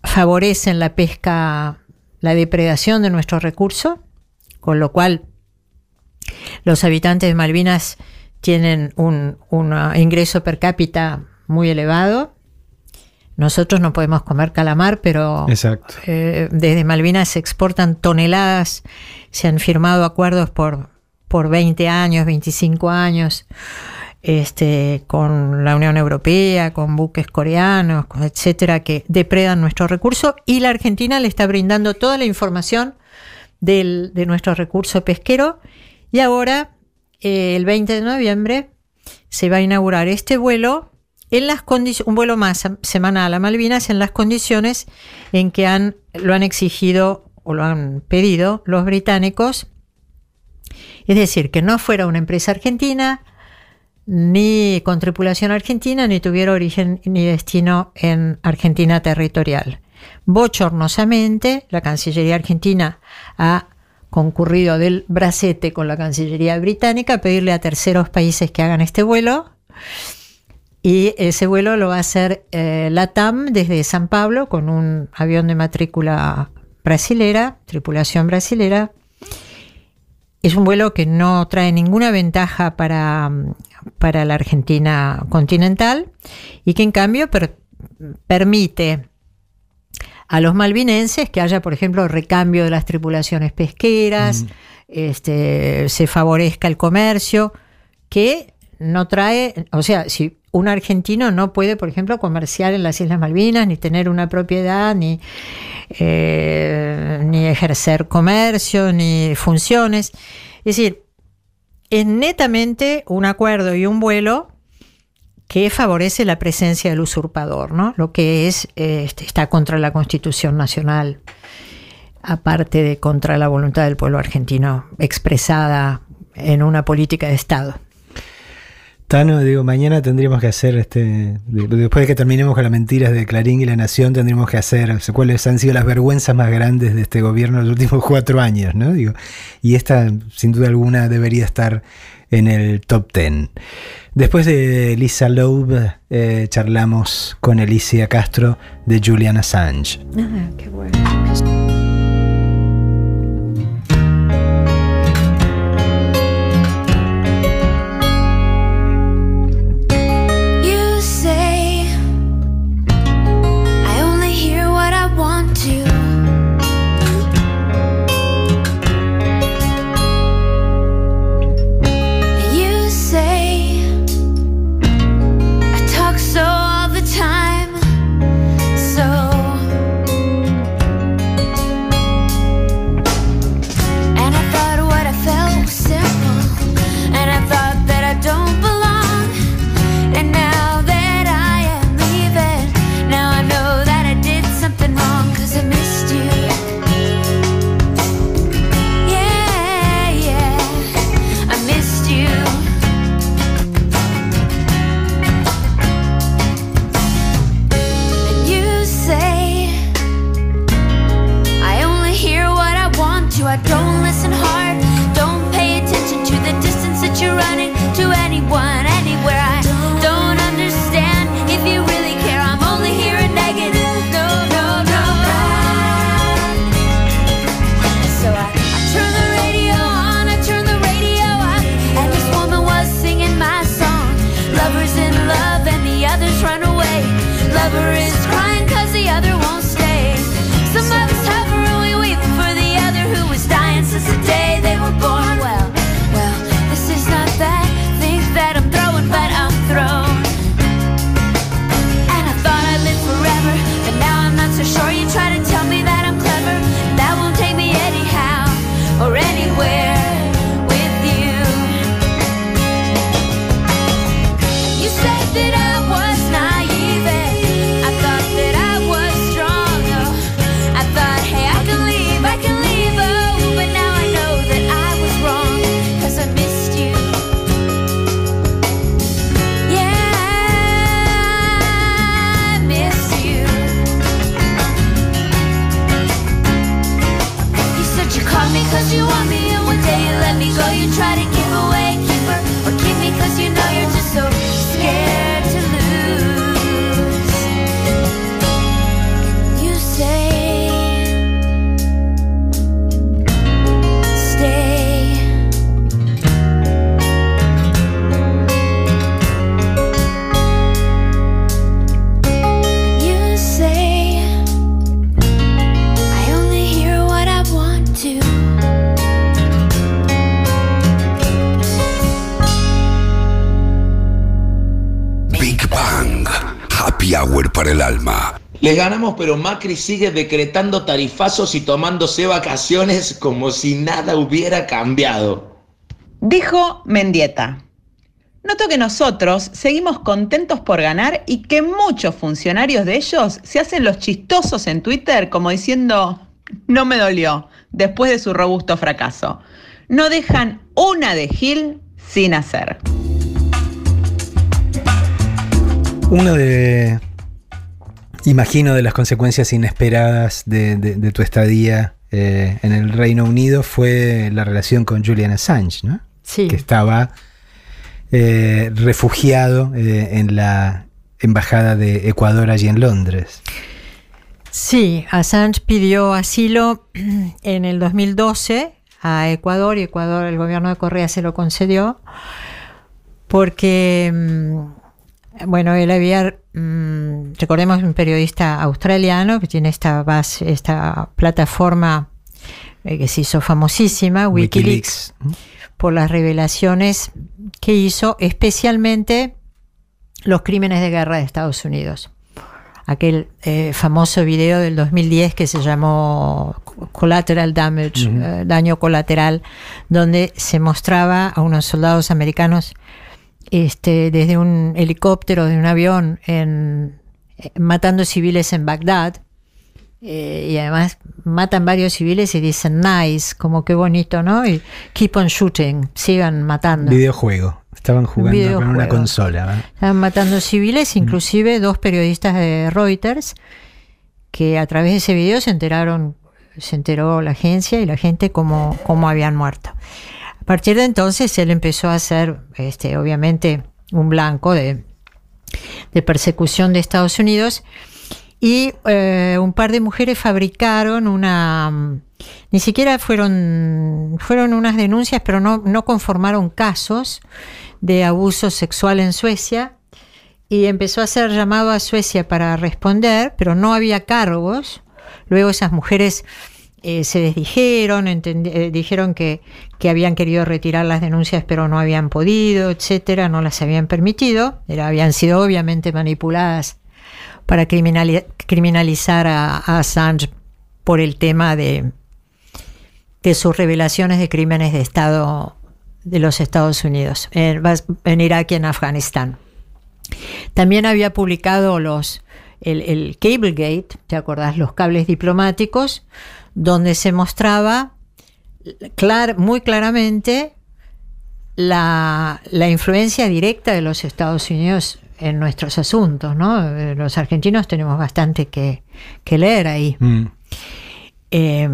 favorecen la pesca, la depredación de nuestro recurso, con lo cual los habitantes de Malvinas tienen un, un, uh, ingreso per cápita muy elevado. Nosotros no podemos comer calamar, pero eh, desde Malvinas se exportan toneladas, se han firmado acuerdos por, por 20 años, 25 años. Este, con la Unión Europea, con buques coreanos, etcétera, que depredan nuestros recursos, y la Argentina le está brindando toda la información de nuestro recurso pesquero. Y ahora, eh, el 20 de noviembre, se va a inaugurar este vuelo, en las un vuelo más sem- semanal a Malvinas, en las condiciones en que han, lo han exigido o lo han pedido los británicos. Es decir, que no fuera una empresa argentina, ni con tripulación argentina, ni tuviera origen ni destino en Argentina territorial. Bochornosamente, la Cancillería argentina ha concurrido del bracete con la Cancillería británica a pedirle a terceros países que hagan este vuelo. Y ese vuelo lo va a hacer eh, la TAM desde San Pablo con un avión de matrícula brasilera, tripulación brasilera. Es un vuelo que no trae ninguna ventaja para, para la Argentina continental y que en cambio per- permite a los malvinenses que haya, por ejemplo, recambio de las tripulaciones pesqueras, este, se favorezca el comercio, que no trae, o sea, si un argentino no puede, por ejemplo, comerciar en las Islas Malvinas, ni tener una propiedad, ni, eh, ni ejercer comercio, ni funciones. Es decir, es netamente un acuerdo y un vuelo que favorece la presencia del usurpador, ¿no? Lo que es eh, este, está contra la Constitución Nacional, aparte de contra la voluntad del pueblo argentino expresada en una política de Estado. Tano, digo, mañana tendríamos que hacer, este, de- después de que terminemos con las mentiras de Clarín y La Nación, tendríamos que hacer cuáles han sido las vergüenzas más grandes de este gobierno en los últimos cuatro años, ¿no? Digo, y esta, sin duda alguna, debería estar en el top ten. Después de Lisa Loeb, eh, charlamos con Alicia Castro de Julian Assange. Ah, qué bueno. Pero Macri sigue decretando tarifazos y tomándose vacaciones como si nada hubiera cambiado. Dijo Mendieta. Noto que nosotros seguimos contentos por ganar y que muchos funcionarios de ellos se hacen los chistosos en Twitter como diciendo, no me dolió, después de su robusto fracaso. No dejan una de Gil sin hacer. Una de. Imagino de las consecuencias inesperadas de, de- de tu estadía eh, en el Reino Unido fue la relación con Julian Assange, ¿no? Sí. Que estaba eh, refugiado eh, en la embajada de Ecuador allí en Londres. Sí, Assange pidió asilo en el 2012 a Ecuador y Ecuador, el gobierno de Correa se lo concedió porque, mm, bueno, él había, mm, recordemos, un periodista australiano que tiene esta base, esta plataforma eh, que se hizo famosísima, Wikileaks, por las revelaciones que hizo, especialmente los crímenes de guerra de Estados Unidos. Aquel eh, famoso video del 2010 que se llamó Collateral Damage, eh, daño colateral, donde se mostraba a unos soldados americanos este, desde un helicóptero, de un avión, en, eh, matando civiles en Bagdad. Eh, y además matan varios civiles y dicen nice, como qué bonito, ¿no? Y keep on shooting, sigan matando. Videojuego. Estaban jugando con una consola. ¿verdad? Estaban matando civiles, inclusive dos periodistas de Reuters, que a través de ese video se enteraron, se enteró la agencia y la gente cómo, cómo habían muerto. A partir de entonces él empezó a ser, este, obviamente, un blanco de, persecución de Estados Unidos. Y eh, un par de mujeres fabricaron una mm, ni siquiera fueron fueron unas denuncias pero no, no conformaron casos de abuso sexual en Suecia. Y empezó a ser llamado a Suecia para responder pero no había cargos. Luego esas mujeres eh, se desdijeron, eh, dijeron que, que habían querido retirar las denuncias pero no habían podido, etcétera, no las habían permitido, habían sido obviamente manipuladas para criminali- criminalizar a, Assange por el tema de, de sus revelaciones de crímenes de Estado de los Estados Unidos en, en Irak y en Afganistán. También había publicado los, el, el Cablegate, ¿te acordás? Los cables diplomáticos, donde se mostraba clar- muy claramente la, la influencia directa de los Estados Unidos en nuestros asuntos, ¿no? Los argentinos tenemos bastante que, que leer ahí. Mm. Eh,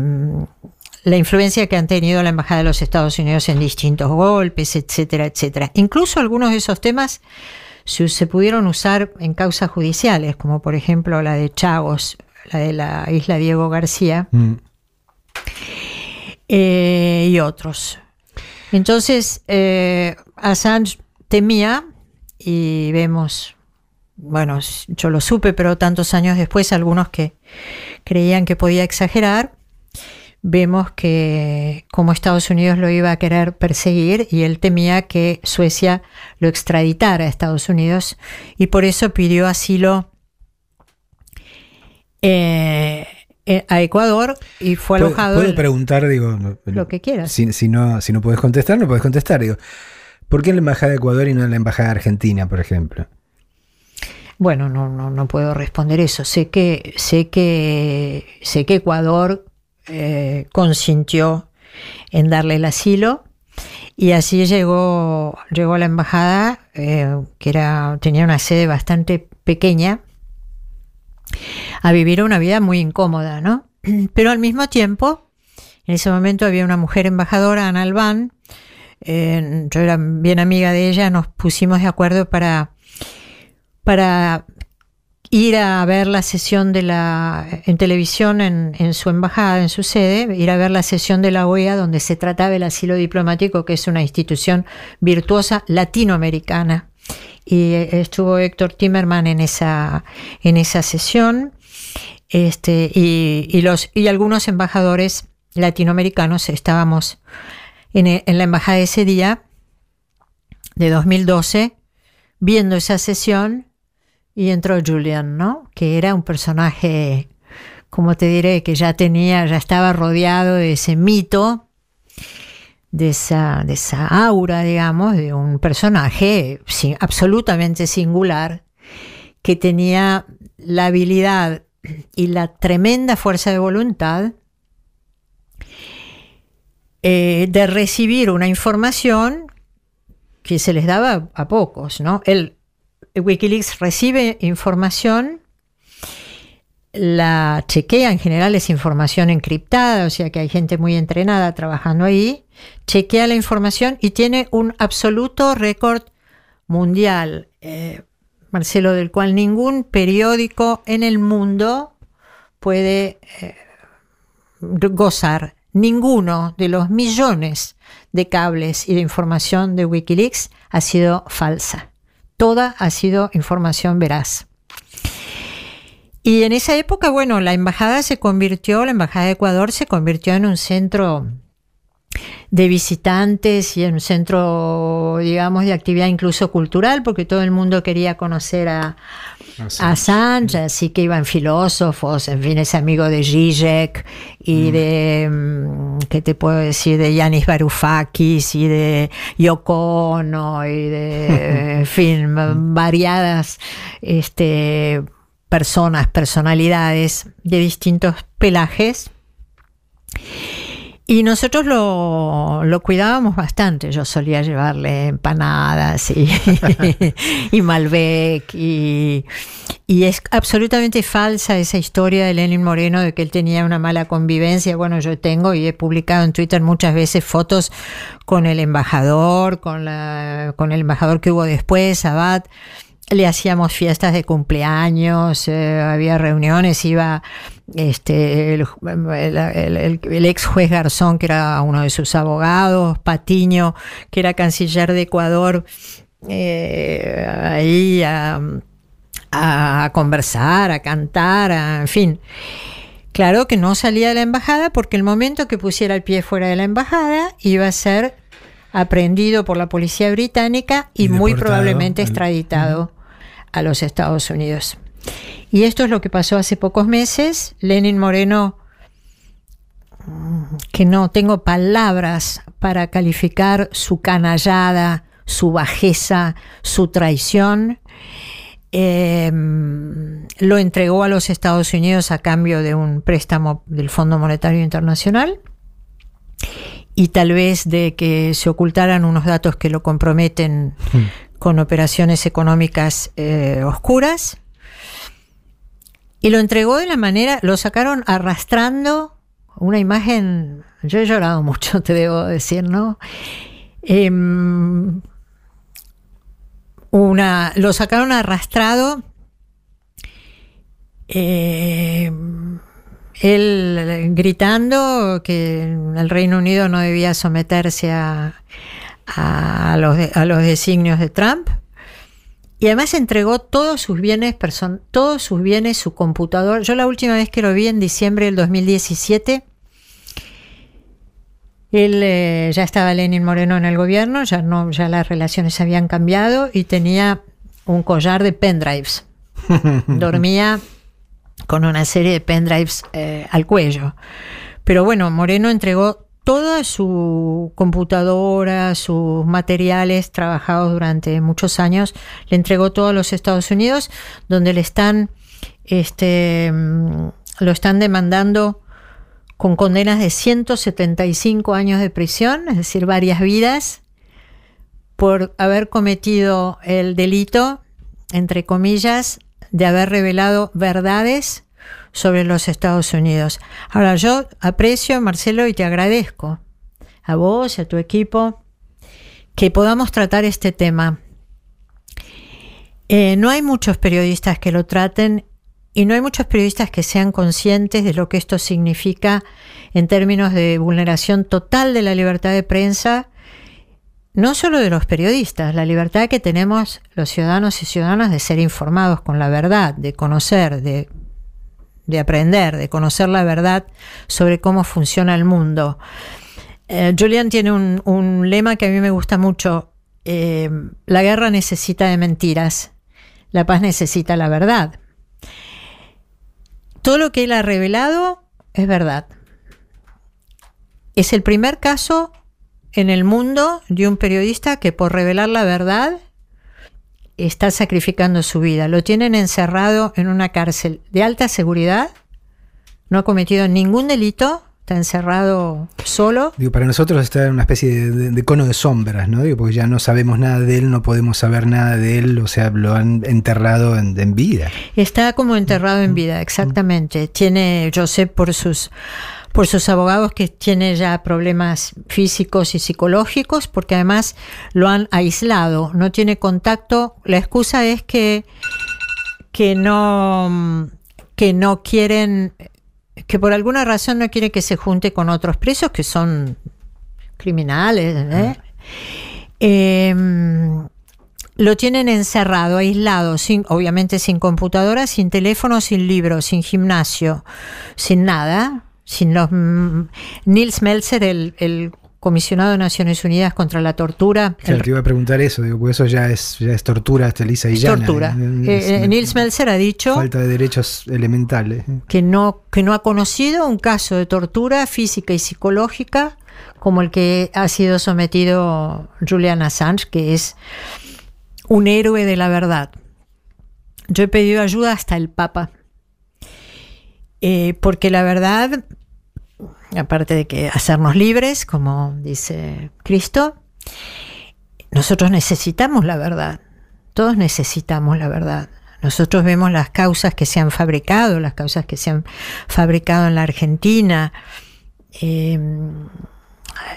la influencia que han tenido la Embajada de los Estados Unidos en distintos golpes, etcétera, etcétera. Incluso algunos de esos temas se, se pudieron usar en causas judiciales, como por ejemplo la de Chagos, la de la isla Diego García, Mm. Eh, y otros. Entonces, eh, Assange temía, y vemos, bueno, yo lo supe, pero tantos años después, algunos que creían que podía exagerar, vemos que como Estados Unidos lo iba a querer perseguir y él temía que Suecia lo extraditara a Estados Unidos y por eso pidió asilo eh, a Ecuador y fue ¿Puedo- alojado ¿Puedo preguntar, digo, lo que quieras. Si, si no, si no puedes contestar, no puedes contestar. Digo, ¿por qué en la embajada de Ecuador y no en la embajada de Argentina, por ejemplo? Bueno, no, no, no puedo responder eso. Sé que, sé que, sé que Ecuador eh, consintió en darle el asilo y así llegó, llegó a la embajada, eh, que era, tenía una sede bastante pequeña, a vivir una vida muy incómoda, ¿no? Pero al mismo tiempo, en ese momento había una mujer embajadora, Ana Albán, yo era bien amiga de ella, nos pusimos de acuerdo para para ir a ver la sesión de la en televisión en su embajada, en su sede, ir a ver la sesión de la OEA donde se trataba el asilo diplomático, que es una institución virtuosa latinoamericana. Y estuvo Héctor Timerman en esa, en esa sesión. Este, y, y los, y algunos embajadores latinoamericanos estábamos en, en la embajada ese día de 2012 viendo esa sesión y entró Julian, ¿no? Que era un personaje, como te diré, que ya tenía, ya estaba rodeado de ese mito, de esa, de esa aura, digamos, de un personaje absolutamente singular, que tenía la habilidad y la tremenda fuerza de voluntad eh, de recibir una información que se les daba a pocos, ¿no? El, Wikileaks recibe información, la chequea, en general es información encriptada, o sea que hay gente muy entrenada trabajando ahí, chequea la información y tiene un absoluto récord mundial, eh, Marcelo, del cual ningún periódico en el mundo puede eh, gozar. Ninguno de los millones de cables y de información de Wikileaks ha sido falsa. Toda ha sido información veraz. Y en esa época, bueno, la embajada se convirtió, la embajada de Ecuador se convirtió en un centro de visitantes y en un centro, digamos, de actividad incluso cultural, porque todo el mundo quería conocer a, a Assange, así que iban filósofos, en fin, es amigo de Zizek y de, mm, ¿qué te puedo decir? De Yanis Varoufakis y de Yoko Ono y de, en fin, variadas este, personas, personalidades de distintos pelajes. Y nosotros lo, lo cuidábamos bastante. Yo solía llevarle empanadas y, y Malbec. Y, y es absolutamente falsa esa historia de Lenin Moreno de que él tenía una mala convivencia. Bueno, yo tengo y he publicado en Twitter muchas veces fotos con el embajador, con, la, con el embajador que hubo después, Abad le hacíamos fiestas de cumpleaños, eh, había reuniones, iba este, el, ex juez Garzón, que era uno de sus abogados, Patiño, que era canciller de Ecuador, eh, ahí a, a conversar, a cantar, a- en fin. Claro que no salía de la embajada porque el momento que pusiera el pie fuera de la embajada iba a ser aprendido por la policía británica y, Y muy probablemente al- extraditado a los Estados Unidos. Y esto es lo que pasó hace pocos meses. Lenin Moreno, que no tengo palabras para calificar su canallada, su bajeza, su traición, eh, lo entregó a los Estados Unidos a cambio de un préstamo del Fondo Monetario Internacional y tal vez de que se ocultaran unos datos que lo comprometen con operaciones económicas eh, oscuras. Y lo entregó de la manera, lo sacaron arrastrando una imagen, yo he llorado mucho, te debo decir, ¿no? Em, una, lo sacaron arrastrado. eh, él gritando que el Reino Unido no debía someterse a, a los, a los designios de Trump. Y además entregó todos sus bienes, person- todos sus bienes, su computador. Yo la última vez que lo vi en diciembre del 2017, él eh, ya estaba Lenin Moreno en el gobierno, ya no, ya las relaciones habían cambiado y tenía un collar de pendrives. Dormía con una serie de pendrives eh, al cuello. Pero bueno, Moreno entregó toda su computadora, sus materiales trabajados durante muchos años, le entregó todo a los Estados Unidos, donde le están, este, lo están demandando con condenas de 175 años de prisión, es decir, varias vidas, por haber cometido el delito, entre comillas, de haber revelado verdades sobre los Estados Unidos. Ahora, yo aprecio, Marcelo, y te agradezco a vos y a tu equipo que podamos tratar este tema. Eh, no hay muchos periodistas que lo traten y no hay muchos periodistas que sean conscientes de lo que esto significa en términos de vulneración total de la libertad de prensa, no solo de los periodistas, la libertad que tenemos los ciudadanos y ciudadanas de ser informados con la verdad, de conocer, de, de aprender, de conocer la verdad sobre cómo funciona el mundo. Eh, Julian tiene un, un lema que a mí me gusta mucho. eh, la guerra necesita de mentiras. La paz necesita la verdad. Todo lo que él ha revelado es verdad. Es el primer caso en el mundo de un periodista que por revelar la verdad está sacrificando su vida. Lo tienen encerrado en una cárcel de alta seguridad, no ha cometido ningún delito, está encerrado solo. Digo, para nosotros está en una especie de, de- de cono de sombras, ¿no? Digo, porque ya no sabemos nada de él, no podemos saber nada de él, o sea, lo han enterrado en, en vida. Está como enterrado en vida, exactamente. Tiene, yo sé por sus, por sus abogados que tiene ya problemas físicos y psicológicos, porque además lo han aislado, no tiene contacto. La excusa es que, que no, que no quieren, que por alguna razón no quiere que se junte con otros presos que son criminales. ¿eh? Em, lo tienen encerrado, aislado, sin, obviamente sin computadora, sin teléfono, sin libro, sin gimnasio, sin nada, sin los mm, Nils Melzer, el, el comisionado de Naciones Unidas contra la tortura. Claro, el- te iba a preguntar eso, digo, porque eso ya es, ya es tortura hasta lisa y llana. tortura. ¿eh? Es Eh, eh, Nils Melzer ha dicho Falta de derechos elementales. ¿eh? que no, que no ha conocido un caso de tortura física y psicológica como el que ha sido sometido Julian Assange, que es un héroe de la verdad. Yo he pedido ayuda hasta el Papa, Eh, porque la verdad, aparte de que hacernos libres, como dice Cristo, nosotros necesitamos la verdad. Todos necesitamos la verdad. Nosotros vemos las causas que se han fabricado, las causas que se han fabricado en la Argentina, eh,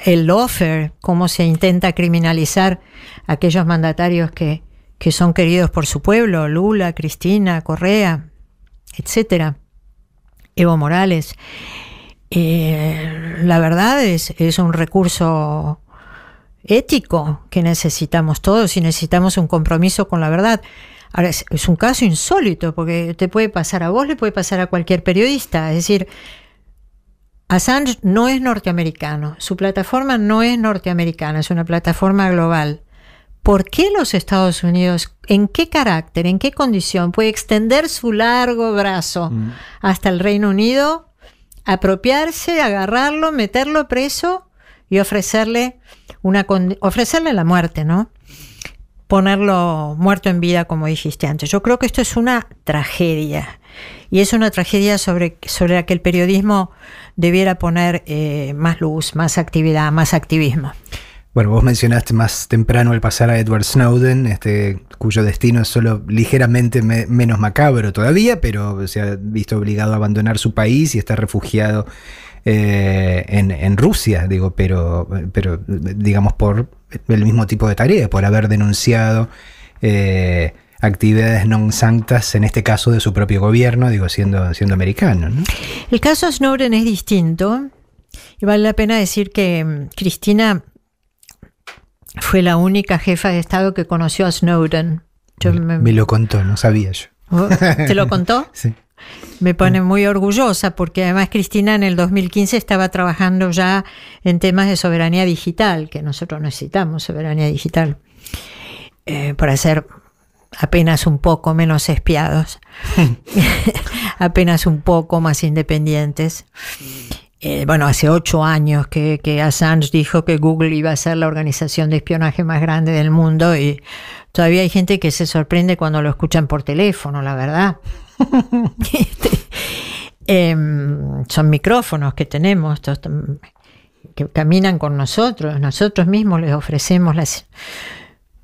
el lawfare, cómo se intenta criminalizar a aquellos mandatarios que, que son queridos por su pueblo, Lula, Cristina, Correa, etcétera, Evo Morales. Eh, la verdad es, es un recurso ético que necesitamos todos y necesitamos un compromiso con la verdad. Ahora, es, es un caso insólito porque te puede pasar a vos, le puede pasar a cualquier periodista. Es decir, Assange no es norteamericano, su plataforma no es norteamericana, es una plataforma global. ¿Por qué los Estados Unidos, en qué carácter, en qué condición puede extender su largo brazo hasta el Reino Unido, apropiarse, agarrarlo, meterlo preso y ofrecerle una ofrecerle la muerte, ¿no? Ponerlo muerto en vida, como dijiste antes. Yo creo que esto es una tragedia. Y es una tragedia sobre, sobre la que el periodismo debiera poner eh, más luz, más actividad, más activismo. Bueno, vos mencionaste más temprano el pasar a Edward Snowden, este, cuyo destino es solo ligeramente me- menos macabro todavía, pero se ha visto obligado a abandonar su país y está refugiado eh, en, Rusia, digo, pero, pero digamos por el mismo tipo de tarea, por haber denunciado eh, actividades non sanctas, en este caso de su propio gobierno, digo, siendo, siendo americano. ¿no? El caso Snowden es distinto y vale la pena decir que mm, Cristina fue la única jefa de Estado que conoció a Snowden. Yo me- Me lo contó, no sabía yo. ¿Te lo contó? Sí. Me pone muy orgullosa porque además Cristina en el 2015 estaba trabajando ya en temas de soberanía digital, que nosotros necesitamos soberanía digital, eh, para ser apenas un poco menos espiados, apenas un poco más independientes. Eh, bueno, hace ocho años que, Assange dijo que Google iba a ser la organización de espionaje más grande del mundo y todavía hay gente que se sorprende cuando lo escuchan por teléfono, la verdad. Em, son micrófonos que tenemos, que caminan con nosotros, nosotros mismos les ofrecemos las,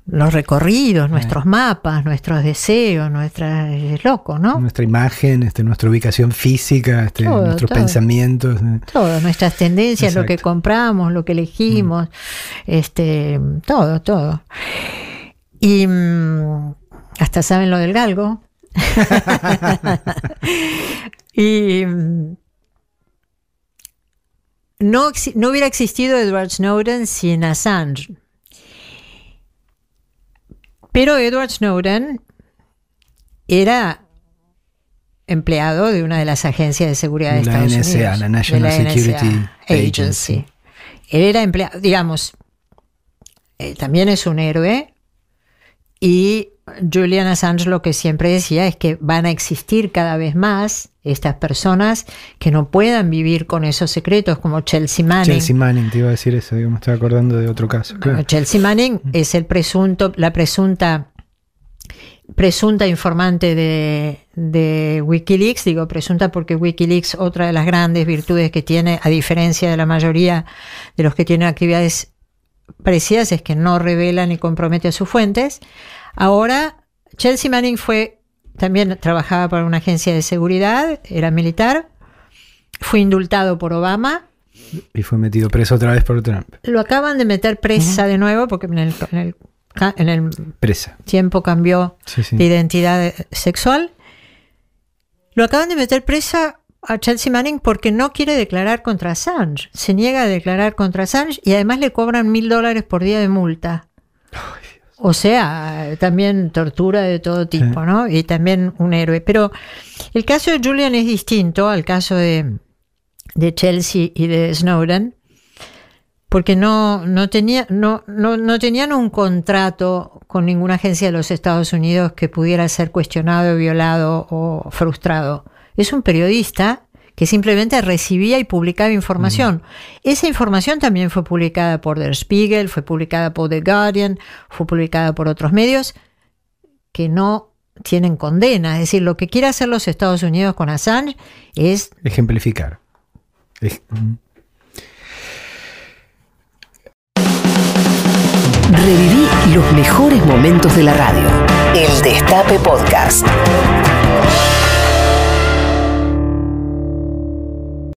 los recorridos, nuestros mapas, nuestros deseos, nuestra, es loco, ¿no? Nuestra imagen, este, nuestra ubicación física, este, Todo, nuestros todo. pensamientos. eh. Todo, nuestras tendencias, lo que compramos, lo que elegimos, este, todo, todo. Y mm, hasta saben lo del galgo. y mm, no, no hubiera existido Edward Snowden sin Assange. Pero Edward Snowden era empleado de una de las agencias de seguridad de La Estados NSA, Unidos. la de National Security NSA Agency. Él era empleado, digamos, eh, también es un héroe y Julian Assange lo que siempre decía es que van a existir cada vez más estas personas que no puedan vivir con esos secretos, como Chelsea Manning. Chelsea Manning, te iba a decir eso, digo, me estaba acordando de otro caso. claro. Chelsea Manning es el presunto, la presunta presunta informante de, de Wikileaks, digo presunta porque Wikileaks, otra de las grandes virtudes que tiene, a diferencia de la mayoría de los que tienen actividades parecidas, es que no revela ni compromete a sus fuentes. Ahora, Chelsea Manning fue, también trabajaba para una agencia de seguridad, era militar, fue indultado por Obama, Y fue metido preso otra vez por Trump. lo acaban de meter presa de nuevo porque en el, en el- en el Presa. tiempo cambió Sí, sí. de identidad sexual. Lo acaban de meter presa a Chelsea Manning porque no quiere declarar contra Assange. Se niega a declarar contra Assange y además le cobran mil dólares por día de multa. O sea, también tortura de todo tipo, ¿no? Y también un héroe. Pero el caso de Julian es distinto al caso de, de Chelsea y de Snowden porque no, no, tenía, no, no, no tenían un contrato con ninguna agencia de los Estados Unidos que pudiera ser cuestionado, violado o frustrado. Es un periodista que simplemente recibía y publicaba información. Esa información también fue publicada por Der Spiegel, fue publicada por The Guardian, fue publicada por otros medios que no tienen condena. Es decir, lo que quiere hacer los Estados Unidos con Assange es Ejemplificar. Ej-. Reviví los mejores momentos de la radio. El Destape Podcast.